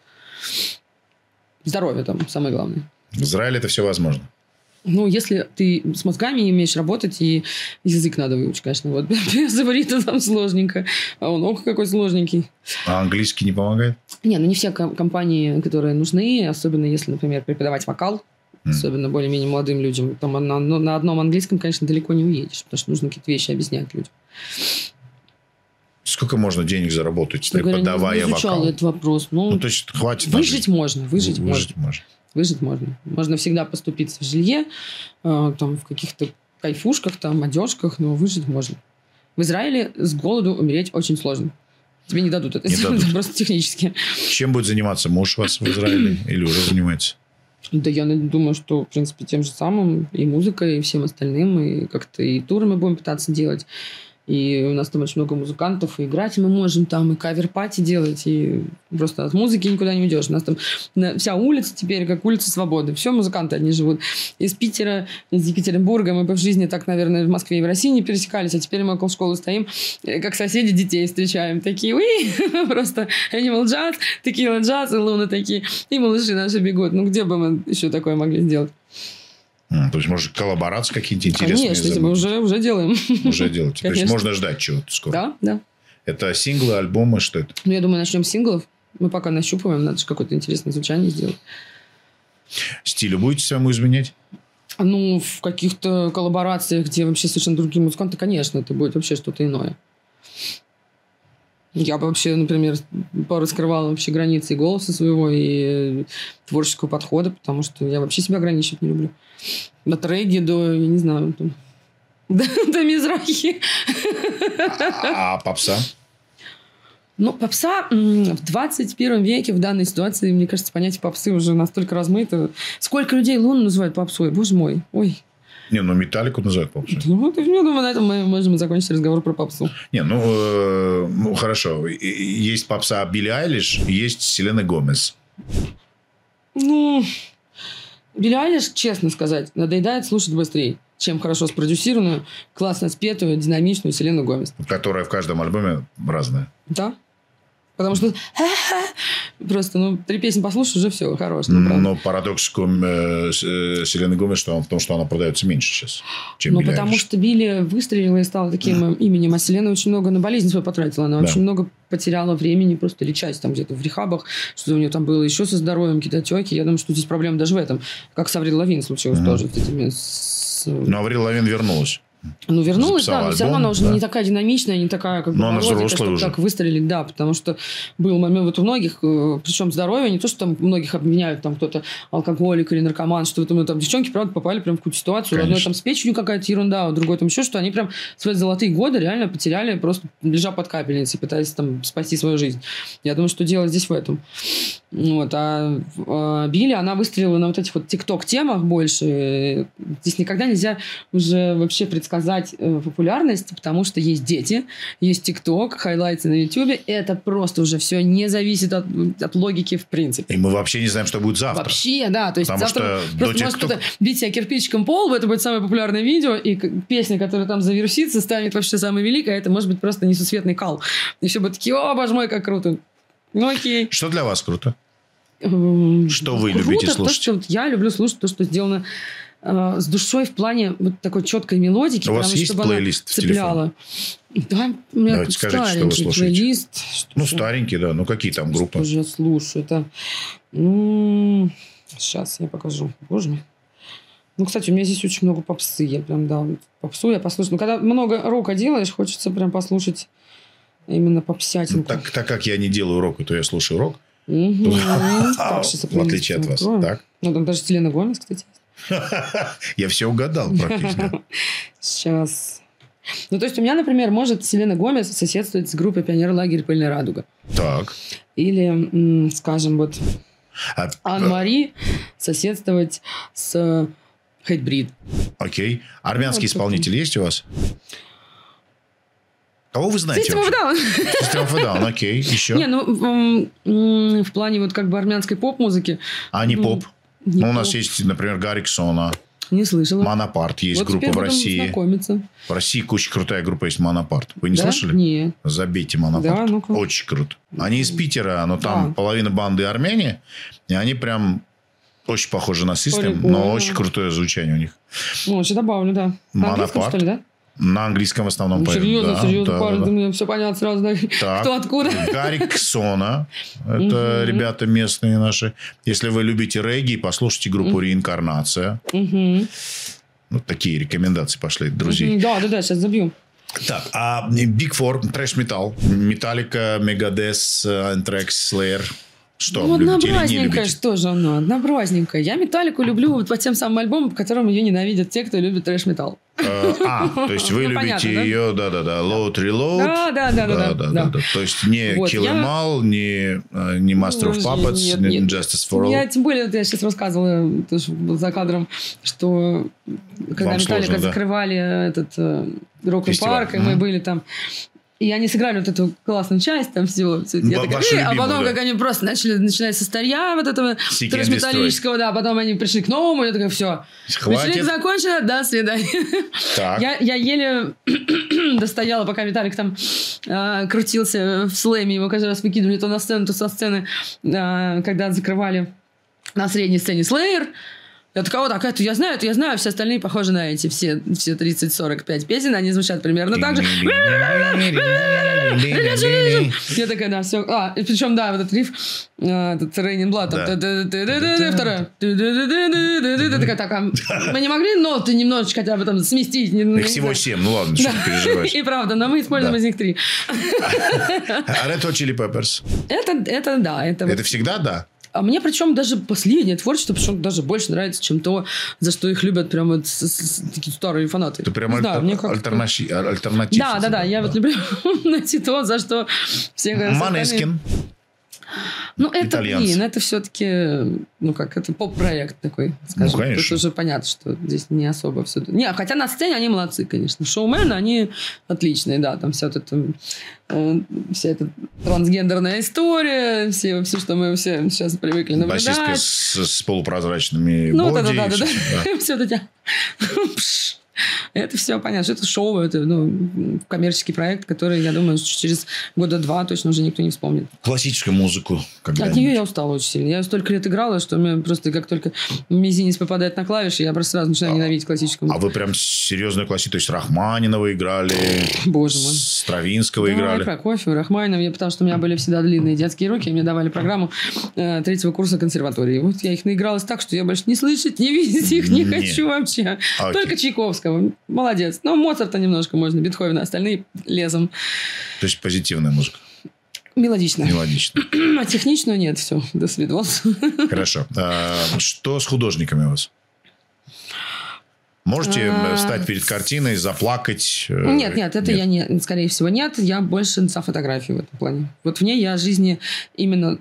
Здоровье там самое главное. В Израиле это все возможно. Ну, если ты с мозгами не умеешь работать, и язык надо выучить, конечно. Вот без иврита там сложненько. А он, ох, какой сложненький. А английский не помогает? Не, ну не все ком- компании, которые нужны, особенно если, например, преподавать вокал, особенно более-менее молодым людям. Там на, ну, на одном английском, конечно, далеко не уедешь, потому что нужно какие-то вещи объяснять людям. Сколько можно денег заработать, Я говорю, не преподавая изучала вокал? этот вопрос. Ну, Ну, то есть хватит выжить жизнь. можно, выжить, можно. Выжить можно. Выжить можно. Можно всегда поступиться в жилье, э, там, в каких-то кайфушках, там, одежках, но выжить можно. В Израиле с голоду умереть очень сложно. Тебе не дадут это Не сделать, дадут. просто технически. Чем будет заниматься муж у вас в Израиле? Или уже занимается? Да я думаю, что, в принципе, тем же самым и музыкой, и всем остальным, и как-то и туры мы будем пытаться делать. И у нас там очень много музыкантов, и играть мы можем там, и cover party делать, и просто от музыки никуда не уйдешь. У нас там вся улица теперь как улица Свободы. Все музыканты одни живут. Из Питера, из Екатеринбурга мы бы в жизни так, наверное, в Москве и в России не пересекались, а теперь мы около школы стоим, э, как соседи детей встречаем. Такие, уи, просто Animal Jazz, Tequila Jazz, и Луна такие. И малыши наши бегут. Ну, где бы мы еще такое могли сделать? То есть, может, коллаборации какие-то интересные Конечно, мы уже, уже делаем. уже делаете? То есть, Конечно. можно ждать чего-то скоро? Да, да. Это синглы, альбомы, что это? Ну, я думаю, начнем с синглов. Мы пока нащупываем, надо же какое-то интересное звучание сделать. Стилю будете своему изменять? Ну, в каких-то коллаборациях, где вообще совершенно другие музыканты, конечно, это будет вообще что-то иное. Я бы вообще, например, пораскрывала вообще границы и голоса своего, и творческого подхода, потому что я вообще себя ограничивать не люблю. От регги до, я не знаю, там, до, до мизрахи. А попса? Ну, попса в 21 веке в данной ситуации, мне кажется, понятие попсы уже настолько размыто. Сколько людей Луну называют попсой? Боже мой. Ой. Не, ну металлику называют попсой. Ну, я думаю, на этом мы можем закончить разговор про попсу. Не, ну, э, ну хорошо. Есть попса Билли Айлиш, есть Селена Гомес. Ну, Билли Айлиш, честно сказать, надоедает слушать быстрее, чем хорошо спродюсированную, классно спетую, динамичную Селену Гомес. Которая в каждом альбоме разная. Да? Потому что просто, ну, три песни послушаешь, уже все, хорош. ну. Но парадокс э, с- э, Селены Гомес в том, что она продается меньше сейчас, чем Ну, потому что Билли выстрелила и стала таким именем, а Селена очень много на болезнь свою потратила. Она очень много потеряла времени просто или часть там где-то в рехабах, что у нее там было еще со здоровьем, какие-то отеки. Я думаю, что здесь проблема даже в этом. Как с Аврил Лавин случилось тоже с- Но Аврил Лавин вернулась. Ну, вернулась, да, но все равно она уже да. не такая динамичная, не такая, как бы, Но она чтобы уже. так выстрелить, да, потому что был момент вот у многих, э, причем здоровье, не то, что там многих обвиняют, там кто-то алкоголик или наркоман, что вот, ну, там девчонки, правда, попали прям в какую-то ситуацию, у одной Конечно. там с печенью какая-то ерунда, у другой там еще что, они прям свои золотые годы реально потеряли, просто лежа под капельницей, пытаясь там спасти свою жизнь. Я думаю, что дело здесь в этом. Вот, а, а Билли, она выстрелила на вот этих вот тикток-темах больше. Здесь никогда нельзя уже вообще предсказать э, популярность, потому что есть дети, есть тикток, хайлайты на ютубе. Это просто уже все не зависит от, от логики в принципе. И мы вообще не знаем, что будет завтра. Вообще, да. То есть Потому завтра что просто может кто-то бить себя кирпичиком по лбу, это будет самое популярное видео, и песня, которая там завирусится, станет вообще самой великой, а это может быть просто несусветный кал. И все будут такие, о, боже мой, как круто. Ну окей. Что для вас круто? Эм, Что вы круто любите то, слушать? что вот я люблю слушать то, что сделано э, с душой в плане вот такой четкой мелодики. У вас есть чтобы она плейлист в цепляла. Да, у меня Давайте скажите, что вы старенький слушаете. плейлист. Что Ну, старенький, да. Ну, какие там группы? Что я слушаю? Это... Сейчас я покажу. Боже мой. Ну, кстати, у меня здесь очень много попсы. Я прям, да, попсу я послушаю. Ну, когда много рока делаешь, хочется прям послушать именно Ну, попсятинку. так, так как я не делаю рок, то я слушаю рок. Так, сейчас я В отличие от вас. Так. Ну, там даже Селена Гомес, кстати. Я все угадал практически. Сейчас. Ну, то есть у меня, например, может Селена Гомес соседствовать с группой «Пионер лагерь Пыльная радуга». Так. Или, скажем, вот А, Ан-Мари соседствовать с Хейтбрид. Окей. Армянский исполнитель есть у вас? Кого вы знаете? System of Down. System of Down, окей. Еще? Не, ну, в плане вот как бы армянской поп-музыки а не ну, поп? не Ну, у нас поп. есть, например, Гарик Сона, не слышала. Монопарт есть вот группа в России. знакомиться. В России очень крутая группа есть Монопарт. Вы не Да? слышали? Не. Забейте Монопарт. Да, ну-ка. Очень круто. Они из Питера, но там Да. половина банды армяне, и они прям очень похожи на System, Прикольно. но очень крутое звучание у них. Ну, еще добавлю, да. Монопарт. что ли, да? На английском в основном Ну, поют. серьезно, Да, серьезно, да, парень, да, мне все понятно сразу, да? Так. Кто откуда? Гарик Сона. Это ребята местные наши. Если вы любите регги, послушайте группу «Реинкарнация». Вот такие рекомендации пошли друзей. Да, да, да, сейчас забью. Так, а Big Four, трэш металл, Металлика, Мегадес, Антрекс, Slayer. Что, ну, любите? что же оно, однообразненькое. Я Металлику люблю вот по тем самым альбомам, по которым ее ненавидят те, кто любит трэш-металл. Э, А, то есть вы Ну, любите ее, да-да-да, Load Reload. Да, да, да, да, да, да. То есть не Kill Em All, не, э, не Master of Puppets, не. Justice for All. Я, тем более, я сейчас рассказывала тоже за кадром, что когда Металлика закрывали этот э, рок н Фестиваль. парк, и мы были там, и они сыграли вот эту классную часть там всего. Я Ва- такая, «Э», а потом, да. как они просто начали, начинать со старья вот этого трэш-металлического, да, потом они пришли к новому, я такая, все, вечеринка закончена, до свидания. Так. Я, я еле достояла, пока Виталик там а, крутился в слэме. Его каждый раз выкидывали то на сцену, то со сцены, а, когда закрывали на средней сцене Слеер. Я такая, вот эту я знаю, эту я знаю, все остальные похожи на эти, все, все 30-45 песен, они звучат примерно так же. Я такая, да, все. А, и причем, да, вот этот риф, а, этот Рейнин Блад, вторая. Такая, так, мы не могли ноты немножечко хотя бы там сместить? Их всего семь, ну ладно, что переживаешь. И правда, но мы используем из них три. А Red Hot Chili Peppers? Это, это да, это, Это всегда да? А мне причем даже последнее творчество почему даже больше нравится, чем то, за что их любят прям вот с- с- такие старые фанаты. Это прям знаю, альтер- как-то- альтернати- альтернатив. Да, да, да, я вот люблю найти то, за что остальных- Манескин. Ну, это, Итальянцы. блин, это все-таки, ну, как, это поп-проект такой, скажем. Ну, конечно. Тут уже понятно, что здесь не особо все... Не, хотя на сцене они молодцы, конечно. Шоумены, они отличные, да, там вся вот эта, э, вся эта трансгендерная история, все, все, что мы все сейчас привыкли Басистка наблюдать. с, с полупрозрачными Ну, да, боди. да, да, и да, всё, да. Все это Пш. Это все понятно, что это шоу, это ну, коммерческий проект, который, я думаю, через года два точно уже никто не вспомнит. Классическую музыку. когда От нее я устала очень сильно. Я столько лет играла, что мне просто как только мизинец попадает на клавиши, я просто сразу начинаю ненавидеть классическую А музыку. вы прям серьезную классику, то есть Рахманинова играли, Боже мой. Стравинского Да, играли. про кофе, Рахманинов, я, потому что у меня были всегда длинные детские руки, и мне давали программу э, третьего курса консерватории. Вот я их наигралась так, что я больше не слышать, не видеть их не Не. хочу вообще. Окей. Только Чайковского. Молодец. Ну, Моцарта немножко можно, Бетховена, остальные лезом. То есть позитивная музыка, Мелодично. мелодичная. А техничную нет, все, до свидос. Хорошо. А, Что с художниками у вас? Можете А. э, встать перед картиной, заплакать? э, Нет, нет, это я не, скорее всего, нет. Я больше за фотографию в этом плане. Вот в ней я жизни именно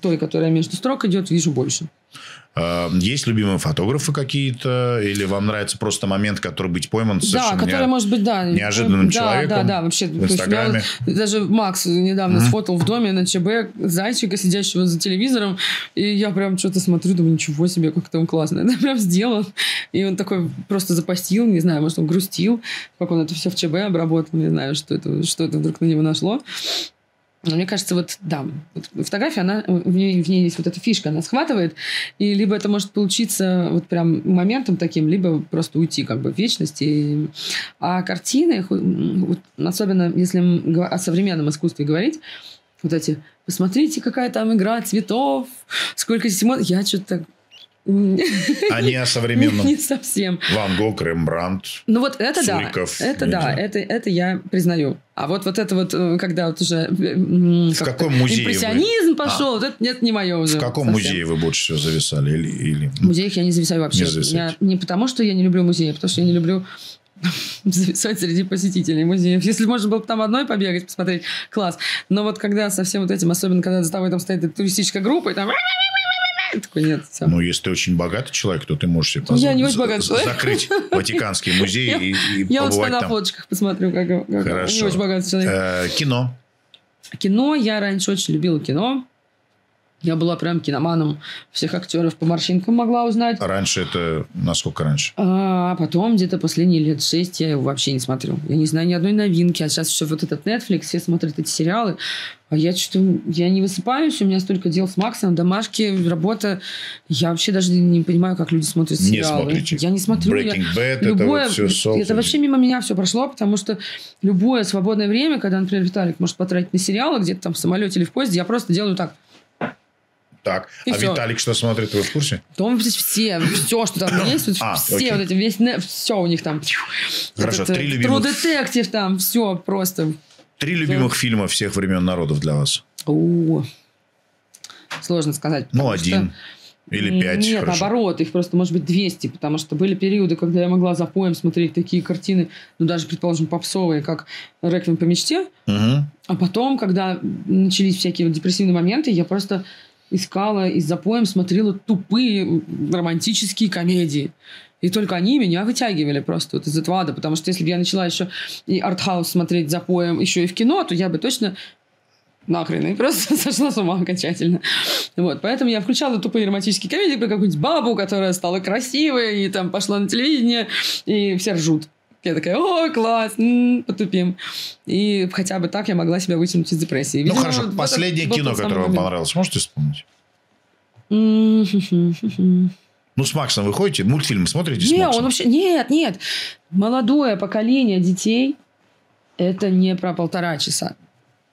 той, которая между строк идет, вижу больше. А, Есть любимые фотографы какие-то? Или вам нравится просто момент, который быть пойман Да, совершенно который не- может быть, да. неожиданным да, человеком Да, да, вообще. в Инстаграме? вот даже Макс недавно сфотал в доме на ЧБ зайчика, сидящего за телевизором, и я прям что-то смотрю, думаю, ничего себе, как это он классно. Это прям сделал. И он такой просто запостил, не знаю, может, он грустил, как он это все в ЧБ обработал, не знаю, что это, что это вдруг на него нашло. Но мне кажется, вот да, вот фотография, она, в ней, в ней есть вот эта фишка, она схватывает, и либо это может получиться вот прям моментом таким, либо просто уйти как бы в вечность. И... А картины, вот особенно если о современном искусстве говорить, вот эти, посмотрите, какая там игра цветов, сколько здесь Я что-то А не о современном. Не совсем. Ван Гог, Рембрандт. Ну вот это Суриков, да, это да, это, это я признаю. А вот, вот это вот, э, когда вот уже... м, В каком музее вы? Импрессионизм пошел, вот это нет, не мое уже. В каком совсем. музее вы больше всего зависали? Или, или... В музеях я не зависаю вообще. Не. Я- не потому, что я не люблю музеи, а потому что я не люблю зависать среди посетителей музеев. Если можно было бы там одной побегать, посмотреть, класс. Но вот когда со всем вот этим, особенно когда за тобой там стоит эта туристическая группа, и там... Такой, нет, все. Ну, если ты очень богатый человек, то ты можешь себе Ну, я не позволить очень богатый человек. закрыть Ватиканский музей и, и Я вот побывать на фоточках посмотрю, как, как не Хорошо. очень богатый человек. Э, кино. Кино, я раньше очень любила кино. Я была прям киноманом. Всех актеров по морщинкам могла узнать. Раньше это... Насколько раньше? А потом где-то последние лет шесть я его вообще не смотрю. Я не знаю ни одной новинки. А сейчас еще вот этот Netflix, все смотрят эти сериалы. А я что-то... Я не высыпаюсь, у меня столько дел с Максом, домашки, работа. Я вообще даже не понимаю, как люди смотрят Не сериалы. смотрите. Я не смотрю. я- Breaking Bad, это Любое, вот все это вообще мимо меня все прошло, потому что любое свободное время, когда, например, Виталик может потратить на сериалы где-то там в самолете или в поезде, я просто делаю так. Так. И а всё. Виталик что смотрит, вы в курсе? Там все, все, что там есть, вот А, все окей. вот эти, весь, все у них там. Хорошо, Этот, три э, любимых- True Detective там, все просто. Три любимых фильма всех времен народов для вас. О, сложно сказать. Ну, потому что- один. Или пять. Нет, хорошо. наоборот, их просто может быть 200, потому что были периоды, когда я могла за поем смотреть такие картины, ну, даже, предположим, попсовые, как «Реквием по мечте», Мгм. а потом, когда начались всякие вот депрессивные моменты, я просто искала и за поем смотрела тупые романтические комедии. И только они меня вытягивали просто вот из этого ада. Потому что если бы я начала еще и артхаус смотреть за поем еще и в кино, то я бы точно нахрен и просто сошла с ума окончательно. Вот, поэтому я включала тупые романтические комедии про какую-нибудь бабу, которая стала красивой, и там пошла на телевидение, и все ржут. Я такая, о, класс, м, потупим. И хотя бы так я могла себя вытянуть из депрессии. Ну, Видимо, хорошо. вот Последнее был кино, которое вам понравилось, можете вспомнить? Ну, с Максом вы ходите? Мультфильмы смотрите с Не, Максом? он вообще... Нет, нет. Молодое поколение детей – это не про полтора часа.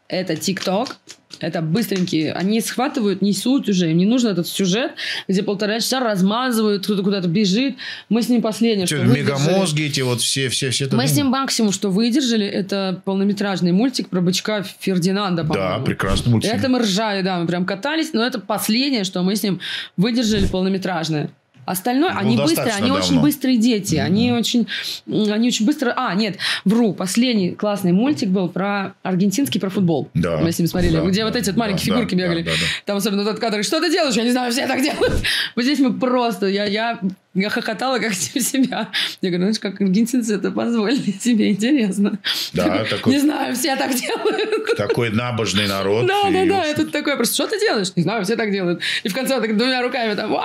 Это ТикТок, это быстренькие. Они схватывают, несут уже. Им не нужен этот сюжет, где полтора часа размазывают, кто-то куда-то бежит. Мы с ним последнее, что выдержали. мегамозги эти вот все, все, все. Мы с ним максимум, что выдержали, это полнометражный мультик про бычка Фердинанда, Да, прекрасный мультфильм. Это мы ржали, да, мы прям катались, но это последнее, что мы с ним выдержали полнометражное. Остальное, Ну, они быстрые, они давно. очень быстрые дети, Мгм. они очень, они очень быстро. А, нет, вру, последний классный мультик был про аргентинский про футбол. Да. Мы с ним смотрели, Да, где да, вот эти вот маленькие да, фигурки да, бегали. да, да, да. Там особенно тот кадр, что ты делаешь? Я не знаю, все так делают. Вот здесь мы просто, я, я, я хохотала как типа себя. Я говорю, знаешь, как аргентинцы это позволили себе, интересно. Да, такой- Не знаю, все так делают. Такой набожный народ. Да, да, да, это такое просто, что ты делаешь? Не знаю, все так делают. И в конце так двумя руками там!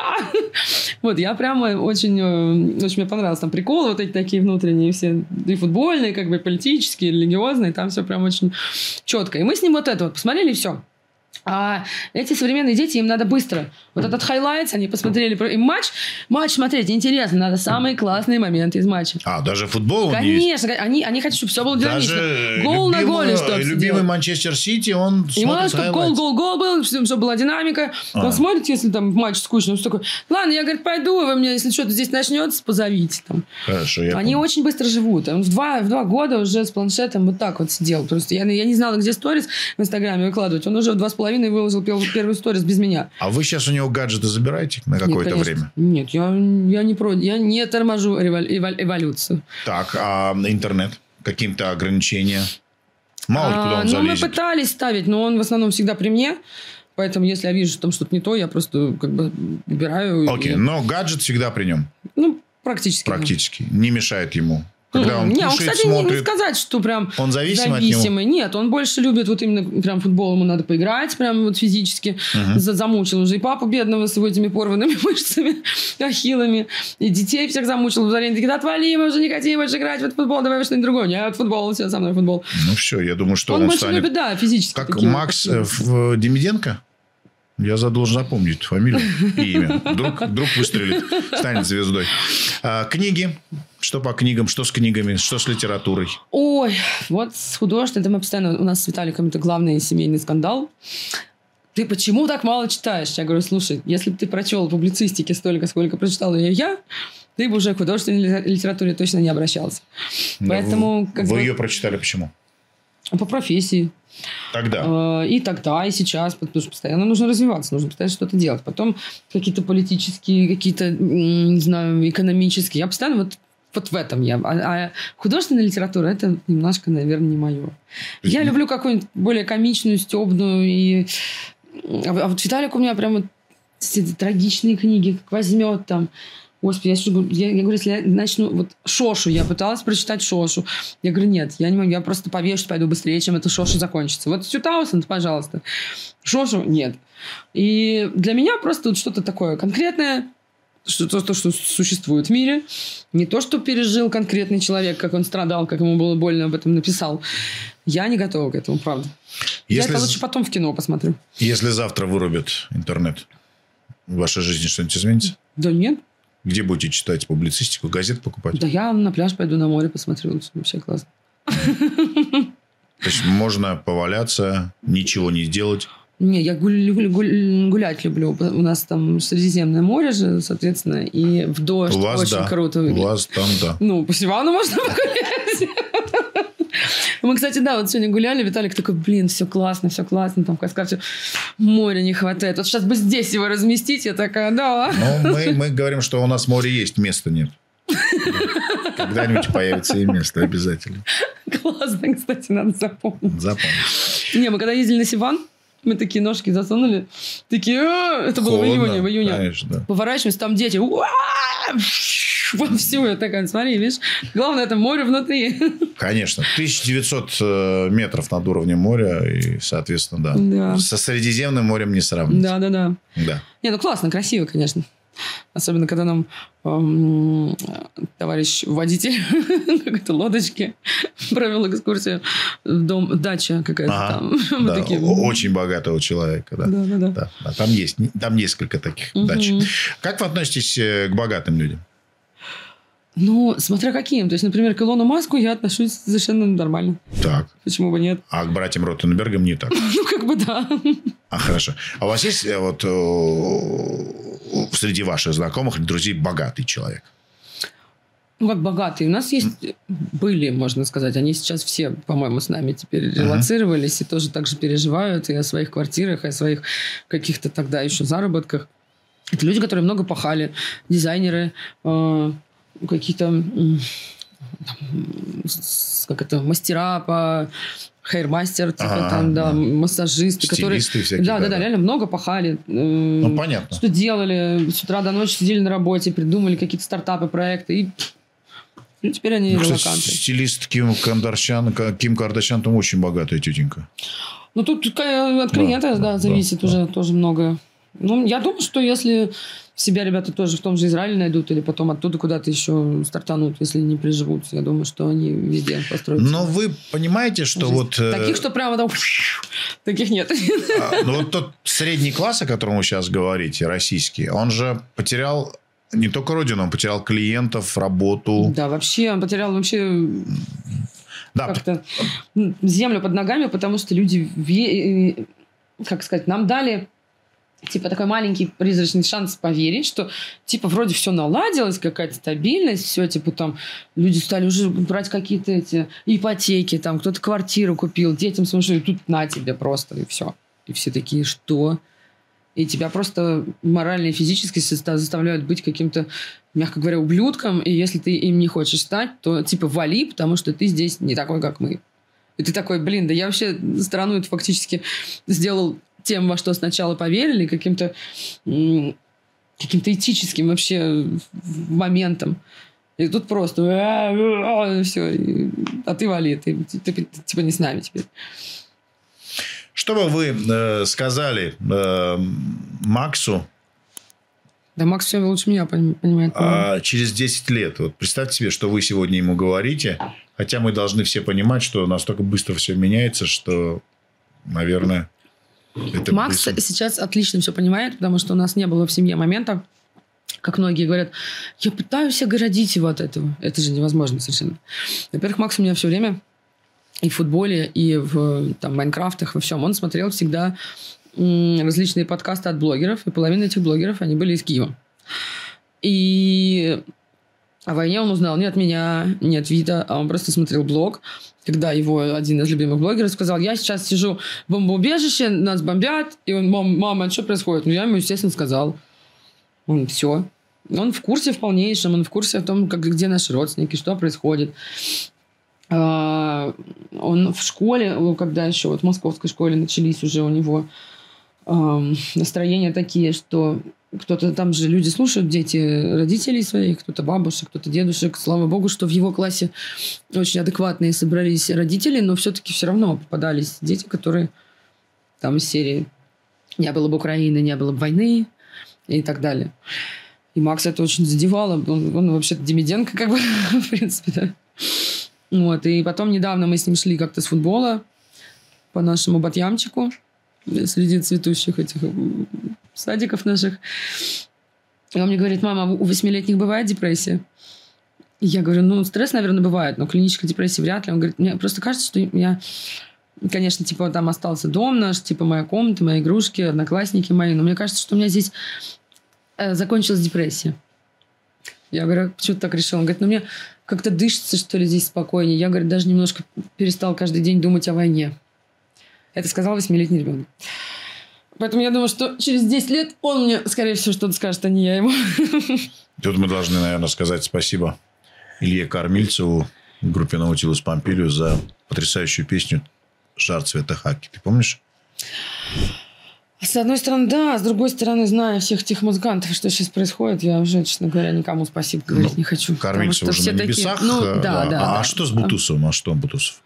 Вот, я прямо очень, э, очень мне понравилось. Там приколы вот эти такие внутренние все, и футбольные, как бы политические, религиозные, там все прям очень четко. И мы с ним вот это вот посмотрели, и все. А эти современные дети, им надо быстро. Вот этот highlights, они посмотрели, им матч, матч смотреть интересно, надо самые классные моменты из матча. А, даже футбол он есть. Конечно, они, они хотят, чтобы все было динамично. Даже Гол на любимый- голе, чтобы Любимый Манчестер Сити, он Ему надо, чтобы гол, гол, гол был, чтобы, была динамика. А. Он смотрит, если там матч скучный, он такой, ладно, я, говорит, пойду, вы мне, если что-то здесь начнется, позовите. Там. Хорошо, я Они понял. очень быстро живут. Он в два, в два года уже с планшетом вот так вот сидел. Просто я, я не знала, где сторис в Инстаграме выкладывать. Он уже в два с половиной выложил пел- первую сторис без меня. А вы сейчас у него гаджеты забираете на какое-то Нет, время? Нет, я, я не про, я не торможу эволь- эволюцию. Так, а интернет? Каким-то ограничения? Мало ли, куда А, он ну, мы залезет. пытались ставить, но он в основном всегда при мне. Поэтому, если я вижу, что там что-то не то, я просто как бы убираю. Окей, и- но гаджет всегда при нем, Ну, практически. да. практически. Не мешает ему. Когда он не, он, кстати, не- не, смотрит. сказать, что прям Он зависим от него? зависимый. Нет, он больше любит вот именно прям футбол, ему надо поиграть прям вот физически. За- замучил уже и папу бедного с его этими порванными мышцами, ахиллами. И детей всех замучил. В такие, да отвали, мы уже не хотим больше играть в этот футбол, давай что-нибудь другое. Нет, футбол, все, со мной футбол. Ну все, я думаю, что он он, больше станет... любит, да, физически. Как Макс э, в- Демиденко? Я должен запомнить фамилию и имя. Вдруг, вдруг выстрелит, станет звездой. А, книги. Что по книгам, что с книгами, что с литературой? Ой, вот с художественным, это мы постоянно, у нас с Виталиком это главный семейный скандал. Ты почему так мало читаешь? Я говорю, слушай, если бы ты прочел публицистики столько, сколько прочитала ее я, ты бы уже к художественной ли- литературе точно не обращался. Поэтому, как Вы бы- ее прочитали почему? По профессии. Тогда. Э, И тогда, и сейчас, потому что постоянно нужно развиваться, нужно постоянно что-то делать. Потом какие-то политические, какие-то, не знаю, экономические. Я постоянно вот вот в этом я. А, а художественная литература это немножко, наверное, не мое. Я не- люблю какую-нибудь более комичную, стебную. И... А, вот- а вот Виталик у меня прям вот трагичные книги, как возьмет там. Господи, я, что- я, я говорю, если я начну... Вот Шошу, я пыталась прочитать Шошу. Я говорю, нет, я не могу, я просто повешу, пойду быстрее, чем это Шоша закончится. Вот Сью Таусенд, пожалуйста. Шошу нет. И для меня просто вот что-то такое конкретное, что то, то, что существует в мире. Не то, что пережил конкретный человек, как он страдал, как ему было больно об этом написал. Я не готова к этому, правда. Я Если, это з- лучше потом в кино посмотрю. если завтра вырубят интернет, в вашей жизни что-нибудь изменится? Да нет. Где будете читать публицистику, газет покупать? Да я на пляж пойду на море посмотрю. Вообще классно. То есть можно поваляться, ничего не сделать. Не, я гуль- гуль- гуль- гулять люблю. У нас там Средиземное море же, соответственно, и в дождь У вас, очень да. круто У вас там, да. Ну, по Сивану можно погулять. Мы, кстати, да, вот сегодня гуляли, Виталик такой, блин, все классно, все классно, там в Каскаве моря не хватает. Вот сейчас бы здесь его разместить, я такая, да. Но мы, мы говорим, что у нас море есть, места нет. Когда-нибудь появится и место обязательно. Классно, кстати, надо запомнить. Запомни. Не, мы когда ездили на Сиван, мы такие ножки засунули, такие, «А!» это было в июне, в июне. Поворачиваемся, там дети! Вовсю, я такая, смотри, видишь, главное, это море внутри. Конечно. 1900 э, метров над уровнем моря. И, соответственно, да. Да. Со Средиземным морем не сравнить. Да, да, да. Да. Не, ну классно, красиво, конечно. Особенно, когда нам эм, товарищ водитель какой-то лодочки провел экскурсию в дом, дача какая-то Ага. там. Да, такие, Очень богатого человека, да. Да, да, да. Да, да, там есть, там несколько таких дач. Как вы относитесь э, к богатым людям? Ну, смотря каким. То есть, например, к Илону Маску я отношусь совершенно нормально. Так. Почему бы нет? А к братьям Ротенбергам не так. Ну, как бы да. А хорошо. А у вас есть э, вот э, среди ваших знакомых друзей богатый человек? Ну, как богатые. У нас есть... Были, можно сказать. Они сейчас все, по-моему, с нами теперь Ага. релацировались и тоже так же переживают и о своих квартирах, и о своих каких-то тогда еще заработках. Это люди, которые много пахали. Дизайнеры, э, какие-то... как это, мастера по хейрмастер, типа Ага, там, да, да. массажисты, которые... Стилисты всякие. Да, да, да, реально много пахали. Э, Ну, понятно. что делали, с утра до ночи сидели на работе, придумали какие-то стартапы, проекты, и ну, теперь они Ну, релаканты. стилист Ким Кардашьян, Ким Кардашьян там очень богатая тетенька. Ну, тут от клиента, Да, да, да, зависит да, уже тоже много. Ну, я думаю, что если себя ребята тоже в том же Израиле найдут или потом оттуда куда-то еще стартанут, если не приживутся, я думаю, что они везде построят. Но вы понимаете, что жизнь. вот... э, Таких, что прямо там... Таких нет. а, Ну, вот тот средний класс, о котором вы сейчас говорите, российский, он же потерял не только родину, он потерял клиентов, работу. Да, вообще, он потерял вообще Да, как-то землю под ногами, потому что люди, э, как сказать, нам дали типа такой маленький призрачный шанс поверить, что типа вроде все наладилось, какая-то стабильность, все типа там люди стали уже брать какие-то эти ипотеки, там кто-то квартиру купил, детям своим, и тут на тебе просто, и все. И все такие, что? И тебя просто морально и физически заставляют быть каким-то, мягко говоря, ублюдком. И если ты им не хочешь стать, то типа вали, потому что ты здесь не такой, как мы. И ты такой, блин, да я вообще страну это фактически сделал тем, во что сначала поверили, каким-то каким-то этическим вообще моментом. И тут просто все, а ты вали, ты, ты- ты типа не с нами теперь. Что бы вы э, сказали э, Максу Да Макс все лучше меня поним- понимает. а, через 10 лет? Вот представьте себе, что вы сегодня ему говорите, хотя мы должны все понимать, что настолько быстро все меняется, что, наверное, это Макс быстро. сейчас отлично все понимает, потому что у нас не было в семье момента, как многие говорят, я пытаюсь огородить его от этого. Это же невозможно совершенно. Во-первых, Макс у меня все время и в футболе, и в там, Майнкрафтах, во всем. Он смотрел всегда различные подкасты от блогеров, и половина этих блогеров, они были из Киева. И о войне он узнал не от меня, не от Вита, а он просто смотрел блог, когда его один из любимых блогеров сказал, я сейчас сижу в бомбоубежище, нас бомбят, и он, мам, мама, что происходит? Ну, я ему, естественно, сказал. Он, все. Он в курсе в полнейшем, он в курсе о том, как, где наши родственники, что происходит. А, Он в школе, когда еще вот в московской школе начались уже у него настроения такие, что кто-то там же люди слушают, дети родителей своих, кто-то бабушек, кто-то дедушек. Слава богу, что в его классе очень адекватные собрались родители, но все-таки все равно попадались дети, которые там из серии «Не было бы Украины, не было бы войны» и так далее. И Макс это очень задевало. Он, он вообще-то Демиденко, как бы, в принципе, да. Вот, и потом недавно мы с ним шли как-то с футбола по нашему Батьямчику среди цветущих этих садиков наших. И он мне говорит, мама, у восьмилетних бывает депрессия? И я говорю, ну, стресс, наверное, бывает, но клинической депрессии вряд ли. Он говорит, мне просто кажется, что я Конечно, типа там остался дом наш, типа моя комната, мои игрушки, одноклассники мои. Но мне кажется, что у меня здесь э, закончилась депрессия. Я говорю, почему ты так решил? Он говорит, ну мне как-то дышится, что ли, здесь спокойнее. Я, говорю, даже немножко перестал каждый день думать о войне. Это сказал восьмилетний ребенок. Поэтому я думаю, что через 10 лет он мне, скорее всего, что-то скажет, а не я ему. Тут мы должны, наверное, сказать спасибо Илье Кормильцеву, группе Наутилус Помпилиус за потрясающую песню «Жар цвета хаки». Ты помнишь? С одной стороны, да, а с другой стороны, зная всех тех музыкантов, что сейчас происходит, я уже, честно говоря, никому спасибо говорить ну, не хочу. Кормильцев уже на небесах. Такие... Ну, да, да, да. А да. что с Бутусовым? А что Бутусов?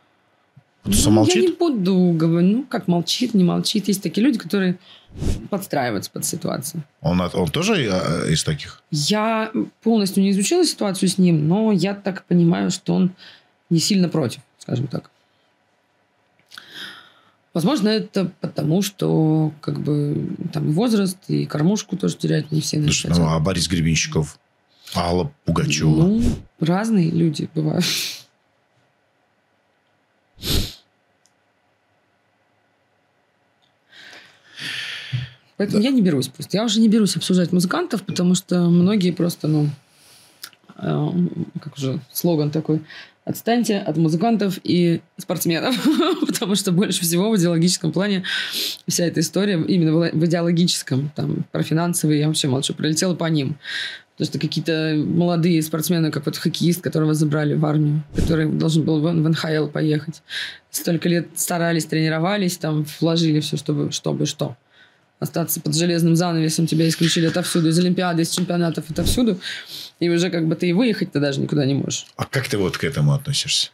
Бутусов ну, молчит? Я не буду говорить. Ну, как молчит, не молчит. Есть такие люди, которые подстраиваются под ситуацию. Он, он тоже э, из таких? Я полностью не изучила ситуацию с ним, но я так понимаю, что он не сильно против, скажем так. Возможно, это потому, что как бы там и возраст, и кормушку тоже терять не все Слушай, ну, а Борис Гребенщиков, Алла Пугачева? Ну, разные люди бывают. Поэтому да. я не берусь просто. Я уже не берусь обсуждать музыкантов, потому что многие просто, ну, э, как уже слоган такой, отстаньте от музыкантов и спортсменов, потому что больше всего в идеологическом плане вся эта история именно в идеологическом, там, про финансовые, я вообще молчу, пролетела по ним. Потому что какие-то молодые спортсмены, как вот хоккеист, которого забрали в армию, который должен был в НХЛ поехать. Столько лет старались, тренировались, там вложили все, чтобы, чтобы что остаться под железным занавесом, тебя исключили отовсюду, из Олимпиады, из чемпионатов, отовсюду, и уже как бы ты и выехать-то даже никуда не можешь. А как ты вот к этому относишься?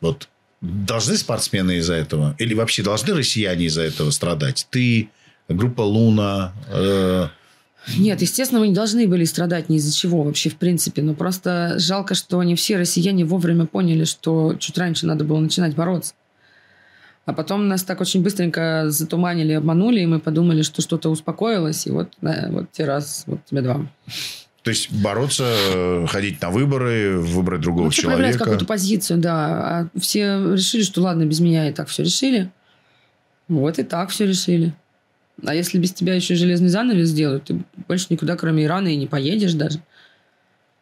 Вот должны спортсмены из-за этого? Или вообще должны россияне из-за этого страдать? Ты, группа Луна... Э... Нет, естественно, мы не должны были страдать ни из-за чего вообще, в принципе. Но просто жалко, что не все россияне вовремя поняли, что чуть раньше надо было начинать бороться. А потом нас так очень быстренько затуманили, обманули, и мы подумали, что что-то успокоилось, и вот, да, вот те раз, вот тебе два. То есть бороться, ходить на выборы, выбрать другого ну, человека. Проявлять какую-то позицию, да. А все решили, что ладно, без меня и так все решили. Вот и так все решили. А если без тебя еще железный занавес сделают, ты больше никуда, кроме Ирана, и не поедешь даже.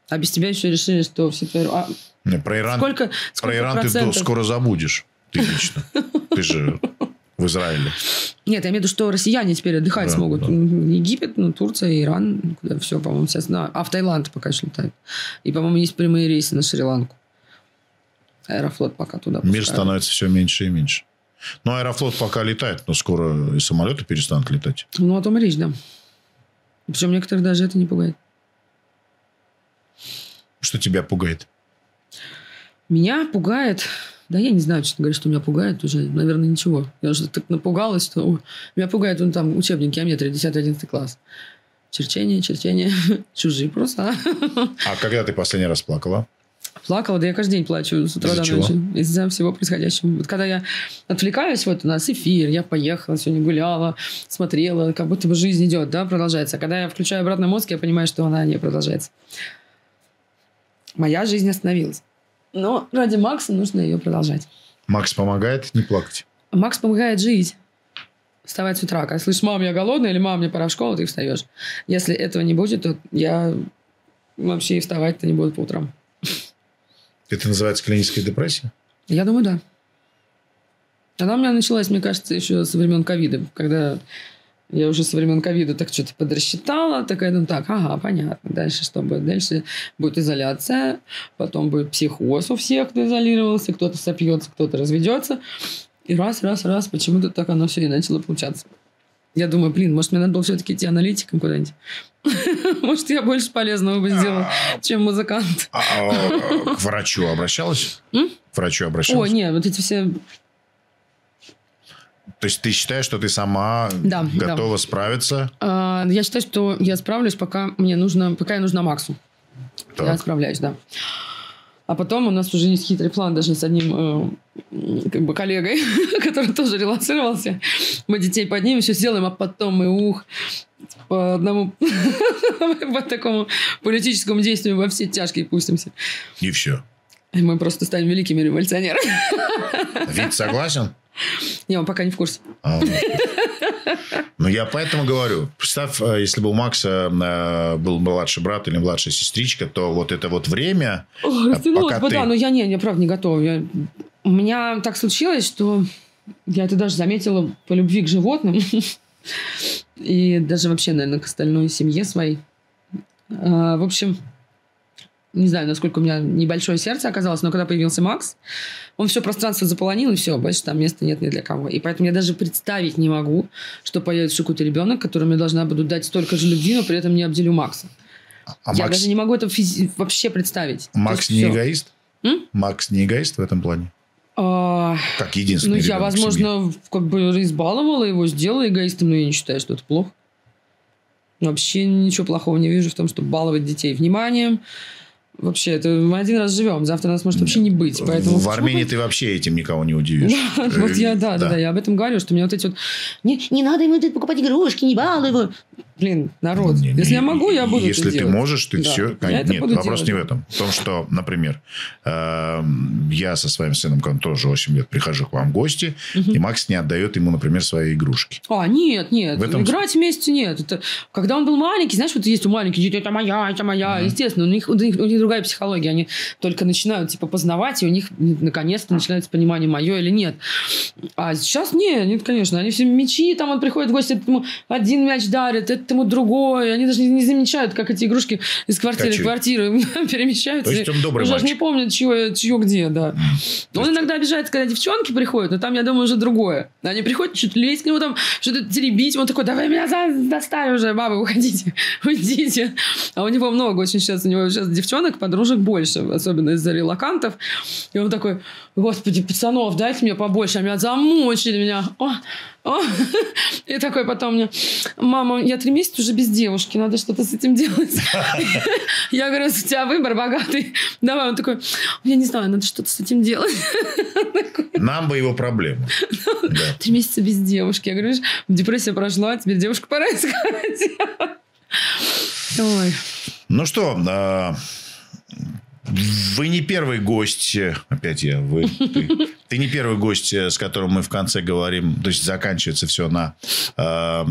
А без тебя еще решили, что все твои... А... Не, про Иран, сколько, сколько про Иран процентов... ты скоро забудешь. Ты лично. Ты же в Израиле. Нет, я имею в виду, что россияне теперь отдыхать да, смогут. Да. Египет, ну, Турция, Иран, куда все, по-моему, сейчас. Да. А в Таиланд пока еще летают. И, по-моему, есть прямые рейсы на Шри-Ланку. Аэрофлот пока туда Мир пускают. становится все меньше и меньше. Но Аэрофлот пока летает, но скоро и самолеты перестанут летать. Ну, о том и речь, да. Причем некоторых даже это не пугает. Что тебя пугает? Меня пугает да я не знаю, честно говоря, что меня пугает уже. Наверное, ничего. Я уже так напугалась, что... О, меня пугает вон там учебник геометрии, 10-11 класс. Черчение, черчение. Чужие просто. А когда ты последний раз плакала? Плакала, да я каждый день плачу с утра до ночи. Из-за всего происходящего. Вот когда я отвлекаюсь, вот у нас эфир, я поехала, сегодня гуляла, смотрела, как будто бы жизнь идет, да, продолжается. А когда я включаю обратно мозг, я понимаю, что она не продолжается. Моя жизнь остановилась. Но ради Макса нужно ее продолжать. Макс помогает не плакать? Макс помогает жить. Вставать с утра. Когда слышишь, мам, я голодная, или мам, мне пора в школу, ты встаешь. Если этого не будет, то я вообще и вставать-то не буду по утрам. Это называется клиническая депрессия? Я думаю, да. Она у меня началась, мне кажется, еще со времен ковида, когда я уже со времен ковида так что-то подрасчитала, такая, ну так, ага, понятно. Дальше что будет? Дальше будет изоляция, потом будет психоз у всех, кто изолировался, кто-то сопьется, кто-то разведется. И раз, раз, раз, почему-то так оно все и начало получаться. Я думаю, блин, может, мне надо было все-таки идти аналитиком куда-нибудь. Может, я больше полезного бы сделала, чем музыкант. А, а, к врачу обращалась? К врачу обращалась? О, нет, вот эти все то есть ты считаешь, что ты сама да, готова да. справиться? А, я считаю, что я справлюсь, пока мне нужно, пока я нужна Максу. Так. Я справляюсь, да. А потом у нас уже есть хитрый план даже с одним э, как бы коллегой, который тоже релацировался. Мы детей поднимем, все сделаем, а потом мы ух по одному по такому политическому действию во все тяжкие пустимся. И все. И мы просто станем великими революционерами. Вид согласен? Не, он пока не в курсе. А, ну, я поэтому говорю. Представь, э, если бы у Макса э, был младший брат или младшая сестричка, то вот это вот время... Растянулось бы, да, но я не, я правда не готова. У меня так случилось, что я это даже заметила по любви к животным. И даже вообще, наверное, к остальной семье своей. А, в общем, не знаю, насколько у меня небольшое сердце оказалось, но когда появился Макс, он все пространство заполонил, и все, больше там места нет ни для кого. И поэтому я даже представить не могу, что появится какой-то ребенок, которому я должна буду дать столько же любви, но при этом не обделю Макса. А я Макс... даже не могу это физи- вообще представить. Макс не все. эгоист? М? Макс не эгоист в этом плане? А, как единственный Ну, я, возможно, как бы избаловала его, сделала эгоистом, но я не считаю, что это плохо. Вообще ничего плохого не вижу в том, чтобы баловать детей вниманием, Вообще, это мы один раз живем, завтра нас может вообще не быть. Поэтому в Армении ты вообще этим никого не удивишь. вот я, да, да, да, я об этом говорю, что мне вот эти вот... Не, не надо ему покупать игрушки, не балуй его. Блин, народ, не, если я могу, я буду Если ты делать. можешь, ты да, все... Нет, вопрос делать. не в этом. В том, что, например, э, я со своим сыном, который тоже 8 лет, прихожу к вам в гости, угу. и Макс не отдает ему, например, свои игрушки. А, нет, нет. В этом... Играть вместе нет. Это... Когда он был маленький, знаешь, вот есть у маленьких дети, это моя, это моя. Угу. Естественно, у них, у, них, у них другая психология. Они только начинают, типа, познавать, и у них наконец-то начинается понимание, мое или нет. А сейчас нет, нет, конечно. Они все мечи, там он приходит в гости, ему один мяч дарит, этому другой. Они даже не, не замечают, как эти игрушки из квартиры Качу. в квартиру перемещаются. То есть он добрый Уже не помнят, чье, чье где, да. Он есть... иногда обижается, когда девчонки приходят, но там, я думаю, уже другое. Они приходят, что-то лезть к нему, там, что-то теребить. Он такой, давай меня достали уже, бабы, уходите, уйдите. А у него много очень сейчас, у него сейчас девчонок, подружек больше, особенно из-за релакантов. И он такой, господи, пацанов, дайте мне побольше, а меня замучили меня. О. И такой потом мне, мама, я три месяца уже без девушки, надо что-то с этим делать. Я говорю, у тебя выбор богатый. Давай, он такой, я не знаю, надо что-то с этим делать. Нам бы его проблему. Три месяца без девушки. Я говорю, депрессия прошла, теперь девушку пора искать. Ой. Ну что, а, вы не первый гость, опять я, вы, ты, ты не первый гость, с которым мы в конце говорим, то есть заканчивается все на э,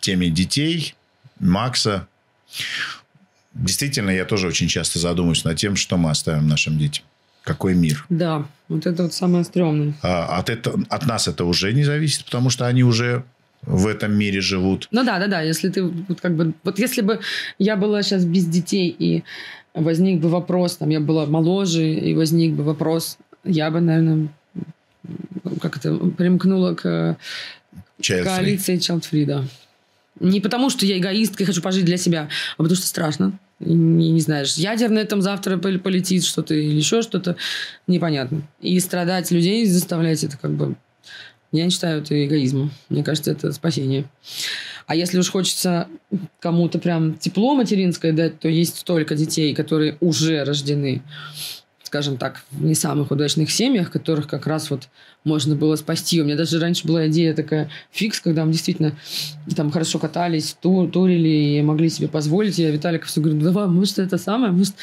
теме детей, Макса. Действительно, я тоже очень часто задумываюсь над тем, что мы оставим нашим детям. Какой мир? Да, вот это вот самое стрёмное. А, от, это, от нас это уже не зависит, потому что они уже в этом мире живут. Ну да, да, да. Если ты вот как бы вот если бы я была сейчас без детей и возник бы вопрос, там я была моложе, и возник бы вопрос, я бы, наверное, как это, примкнула к Child коалиции Child Free, да. Не потому, что я эгоистка и хочу пожить для себя, а потому что страшно. Не, не знаешь, ядерное там завтра полетит что-то или еще что-то, непонятно. И страдать людей заставлять это как бы... Я не считаю это эгоизмом. Мне кажется, это спасение. А если уж хочется кому-то прям тепло материнское дать, то есть столько детей, которые уже рождены, скажем так, в не самых удачных семьях, которых как раз вот можно было спасти. У меня даже раньше была идея такая фикс, когда мы действительно там хорошо катались, тур, турили и могли себе позволить. Я Виталика все говорю, давай, может, это самое, может,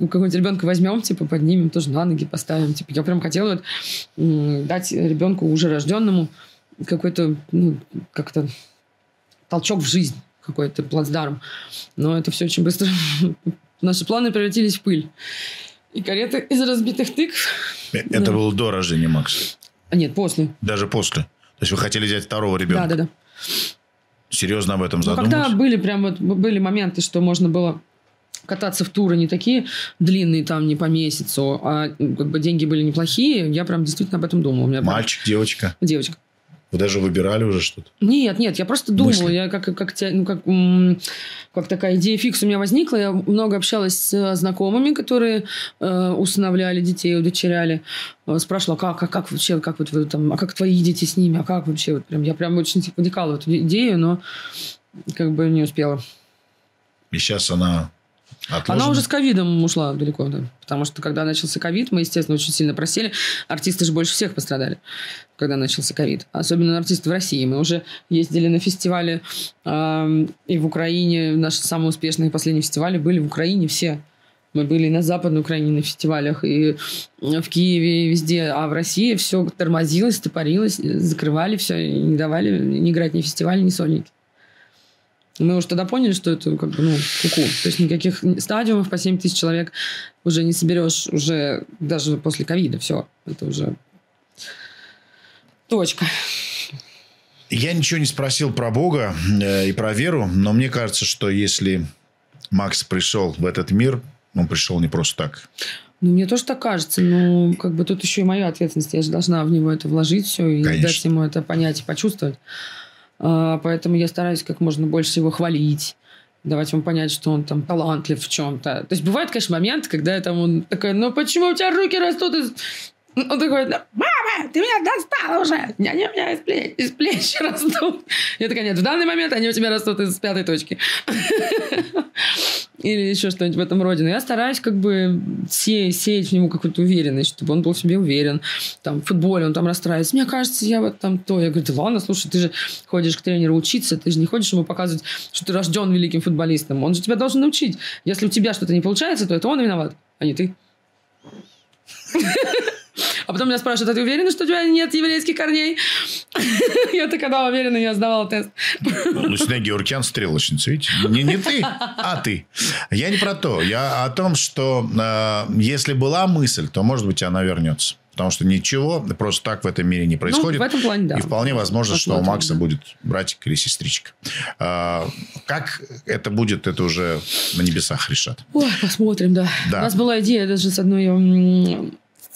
какого-нибудь ребенка возьмем, типа, поднимем, тоже на ноги поставим. Типа, я прям хотела вот, дать ребенку уже рожденному какой-то, ну, как-то толчок в жизнь, какой-то плацдарм. Но это все очень быстро... Наши планы превратились в пыль. И карета из разбитых тыкв. Э, это да. было до рождения Макса? Нет, после. Даже после? То есть вы хотели взять второго ребенка? Да, да, да. Серьезно об этом задумались? Ну, когда были прям вот были моменты, что можно было кататься в туры не такие длинные, там, не по месяцу, а как бы деньги были неплохие, я прям действительно об этом думала. Мальчик, прям... девочка? Девочка. Вы даже выбирали уже что-то? Нет, нет, я просто думала, я как, как, ну, как, как такая идея фикс у меня возникла. Я много общалась с знакомыми, которые э, усыновляли детей, удочеряли. Э, спрашивала, как, как, как вообще, как вот вы там, а как твои дети с ними, а как вообще? Вот прям, я прям очень типа, вникала в эту идею, но как бы не успела. И сейчас она Отложено. Она уже с ковидом ушла далеко, да. Потому что когда начался ковид, мы, естественно, очень сильно просели. Артисты же больше всех пострадали, когда начался ковид. Особенно артисты в России. Мы уже ездили на фестивали э, и в Украине. Наши самые успешные последние фестивали были в Украине все. Мы были на Западной Украине на фестивалях, и в Киеве, и везде. А в России все тормозилось, топорилось, закрывали все, не давали ни играть ни фестивали, ни сольники. Мы уже тогда поняли, что это как бы, ну, куку. То есть никаких стадиумов по 7 тысяч человек уже не соберешь уже даже после ковида. Все, это уже точка. Я ничего не спросил про Бога э, и про веру, но мне кажется, что если Макс пришел в этот мир, он пришел не просто так. Ну, мне тоже так кажется, но как бы тут еще и моя ответственность. Я же должна в него это вложить все и Конечно. дать ему это понять и почувствовать. А, поэтому я стараюсь как можно больше его хвалить давать ему понять, что он там талантлив в чем-то. То есть бывают, конечно, моменты, когда я там он такой, ну почему у тебя руки растут из... Он такой, «Ну, мама, ты меня достала уже. Они у меня из плеч, из плеч растут. Я такая, нет, в данный момент они у тебя растут из пятой точки. Или еще что-нибудь в этом роде. Но я стараюсь как бы сеять, сеять в него какую-то уверенность, чтобы он был в себе уверен. Там, в футболе он там расстраивается. Мне кажется, я вот там то. Я говорю, да ладно, слушай, ты же ходишь к тренеру учиться, ты же не ходишь ему показывать, что ты рожден великим футболистом. Он же тебя должен научить. Если у тебя что-то не получается, то это он виноват, а не ты. А потом меня спрашивают, а ты уверена, что у тебя нет еврейских корней? Я такая, да, уверена, я сдавала тест. Лучная Георгиан стрелочница, видите? Не, не ты, а ты. Я не про то. Я о том, что э, если была мысль, то, может быть, она вернется. Потому что ничего просто так в этом мире не происходит. Ну, в этом плане, да. И вполне возможно, что у Посмотрим, Макса да. будет братик или сестричка. А, как это будет, это уже на небесах решат. Ой, посмотрим, да. Да. У нас была идея даже с одной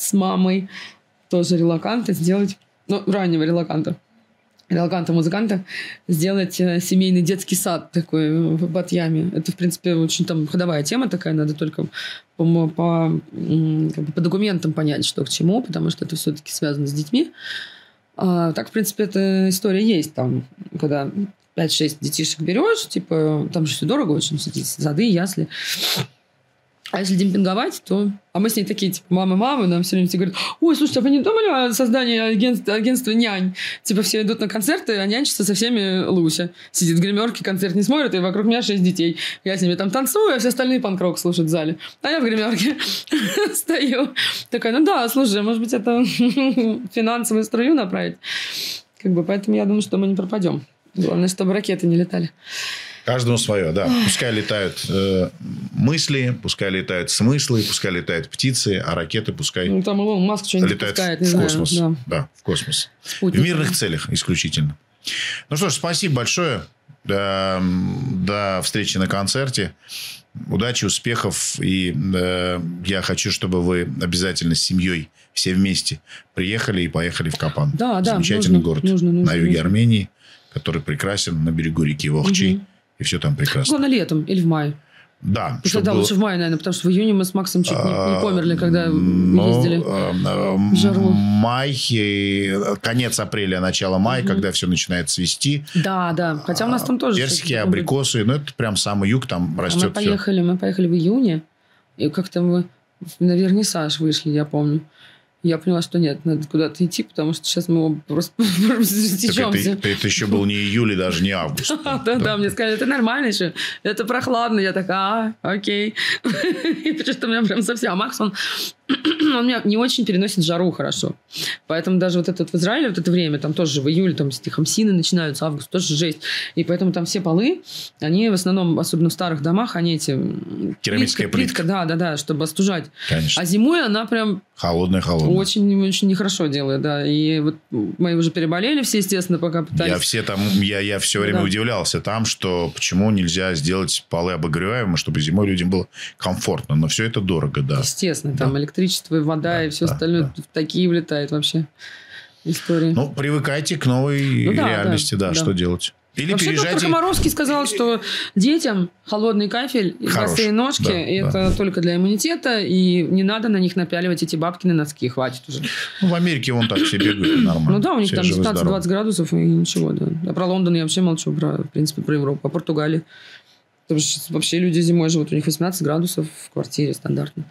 с мамой тоже релаканта сделать, ну, раннего релаканта, релаканта-музыканта, сделать э, семейный детский сад такой в Батьяме. Это, в принципе, очень там ходовая тема такая, надо только по, по, как бы по документам понять, что к чему, потому что это все-таки связано с детьми. А, так, в принципе, эта история есть там, когда 5-6 детишек берешь, типа, там же все дорого очень, все эти сады, ясли. А если демпинговать, то... А мы с ней такие, типа, мамы-мамы, нам все время говорят, ой, слушайте, а вы не думали о создании агентства, агентства нянь? Типа, все идут на концерты, а нянчится со всеми Луся. Сидит в гримерке, концерт не смотрит, и вокруг меня шесть детей. Я с ними там танцую, а все остальные панк-рок слушают в зале. А я в гримерке стою. Такая, ну да, слушай, может быть, это финансовую струю направить? Как бы, поэтому я думаю, что мы не пропадем. Главное, чтобы ракеты не летали. Каждому свое, да. Пускай летают э, мысли, пускай летают смыслы, пускай летают птицы, а ракеты пускай Ну, там Илон Маск что-нибудь летают пускает, не в знаю. космос. Да. Да, в космос. Спутник. В мирных целях исключительно. Ну что ж, спасибо большое. До, до встречи на концерте. Удачи, успехов. И э, я хочу, чтобы вы обязательно с семьей все вместе приехали и поехали в Капан. Да, да, Замечательный нужно, город нужно, нужно, на юге нужно. Армении, который прекрасен на берегу реки Вохчи. Мгм. И все там прекрасно. Главное, летом или в мае. Да. Потому да, было- лучше в мае, наверное, потому что в июне мы с Максом чуть не, не А, померли, когда ну, ездили. э, э, жару. Май, и конец апреля, начало мая, когда все начинает цвести. Да, да. Хотя у нас там тоже... Персики, абрикосы, ну это прям самый юг, там А Мы растет все. поехали, мы поехали в июне, и как-то мы на вернисаж вышли, я помню. Я поняла, что нет, надо куда-то идти, потому что сейчас мы оба просто Так стечемся. это, это еще был не июль и даже не август. Да, да, мне сказали, это нормально еще, это прохладно. Я такая, а, окей. И почему-то у меня прям совсем. А Макс, он, он меня не очень переносит жару хорошо. Поэтому даже вот это вот в Израиле, вот это время, там тоже в июле, там эти хамсины начинаются, август, тоже жесть. И поэтому там все полы, они в основном, особенно в старых домах, они эти... Керамическая плитка. Да, да, да, чтобы остужать. Конечно. А зимой она прям Холодная, холодная. очень-очень нехорошо делает, да. И вот мы уже переболели все, естественно, пока пытались. Я все там, я, я все время Да. удивлялся там, что почему нельзя сделать полы обогреваемые, чтобы зимой людям было комфортно. Но все это дорого, да. Естественно, там электричество и вода Да, и все да, остальное в такие влетает вообще истории. Ну, привыкайте к новой Ну да, реальности, да, да, да. что делать. Или Вообще доктор переезжайте. Комаровский сказал, что детям холодный кафель и Хорош, босые ножки да, и да. это только для иммунитета, и не надо на них напяливать эти бабки на носки, хватит уже. Ну, в Америке вон так все бегают нормально. Ну да, у них Все там живы-здоровы. 15-20 градусов и ничего, да. А про Лондон я вообще молчу, про, в принципе, про Европу. А Португалия? Потому что вообще люди зимой живут, у них 18 градусов в квартире стандартно.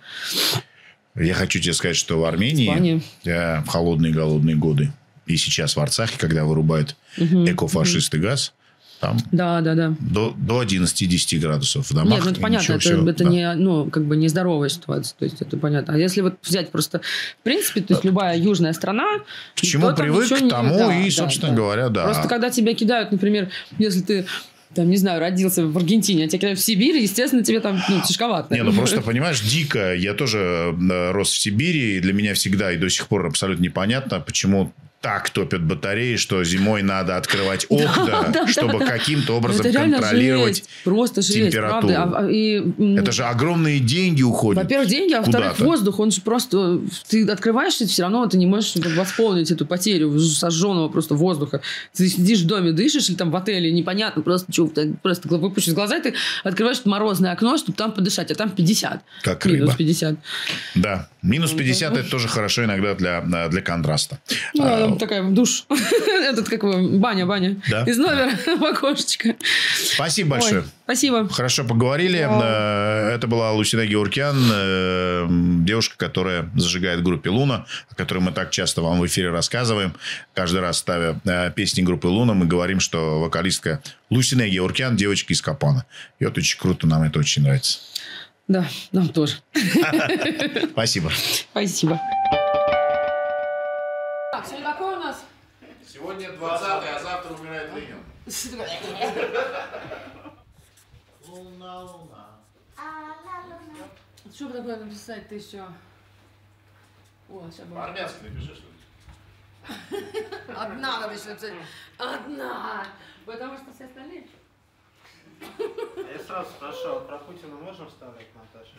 Я хочу тебе сказать, что в Армении э, в холодные голодные годы и сейчас в Арцахе, когда вырубают Мгм, экофашисты газ, там Да, да, да. до, до 11-10 градусов. В домах Нет, ну это понятно, ничего это, всего, это да. не, ну, как бы нездоровая ситуация, то есть это понятно. А если вот взять просто, в принципе, то есть любая южная страна... К чему привык, к не- тому да, и, да, собственно да. говоря, да. Просто когда тебя кидают, например, если ты там, не знаю, родился в Аргентине, а тебя кидают в Сибирь, естественно, тебе там, ну, тяжковато. Не, ну просто, понимаешь, дико. Я тоже э, рос в Сибири, и для меня всегда и до сих пор абсолютно непонятно, почему так топят батареи, что зимой надо открывать окна, да, чтобы да. каким-то образом контролировать. жесть. Просто жесть, температуру. А- а- и, Это же огромные деньги уходят. Во-первых, деньги, а во-вторых, воздух, он же просто... Ты открываешь, и все равно ты не можешь восполнить эту потерю сожженного просто воздуха. Ты сидишь в доме, дышишь, или там в отеле, непонятно, просто что, просто выпущишь глаза, и ты открываешь морозное окно, чтобы там подышать, а там 50. Как Минус рыба. 50. Да. Минус 50 это тоже хорошо иногда для, для контраста. Ну, А, там такая душ. Этот, как его, баня, баня. Да. Из номера в окошечко. Спасибо большое. Ой, спасибо. Хорошо поговорили. Э, Это была Лусина Геуркян, э, девушка, которая зажигает группе «Луна», о которой мы так часто вам в эфире рассказываем. Каждый раз ставя э, песни группы «Луна», мы говорим, что вокалистка Лусина Геуркян – девочка из Капана. И вот очень круто, нам это очень нравится. Да, нам тоже. Спасибо. Спасибо. Сегодня 20 а завтра умирает Ленин. Что бы такое написать ты еще? О, сейчас будет. По-армянски напиши, что ли? Одна надо еще написать. Одна. Потому что все остальные... Я сразу спрашивал, а про Путина можно вставлять, Наташа?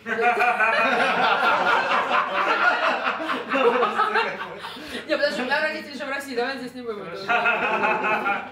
Не, подожди, у меня родители еще в России, давай здесь не будем.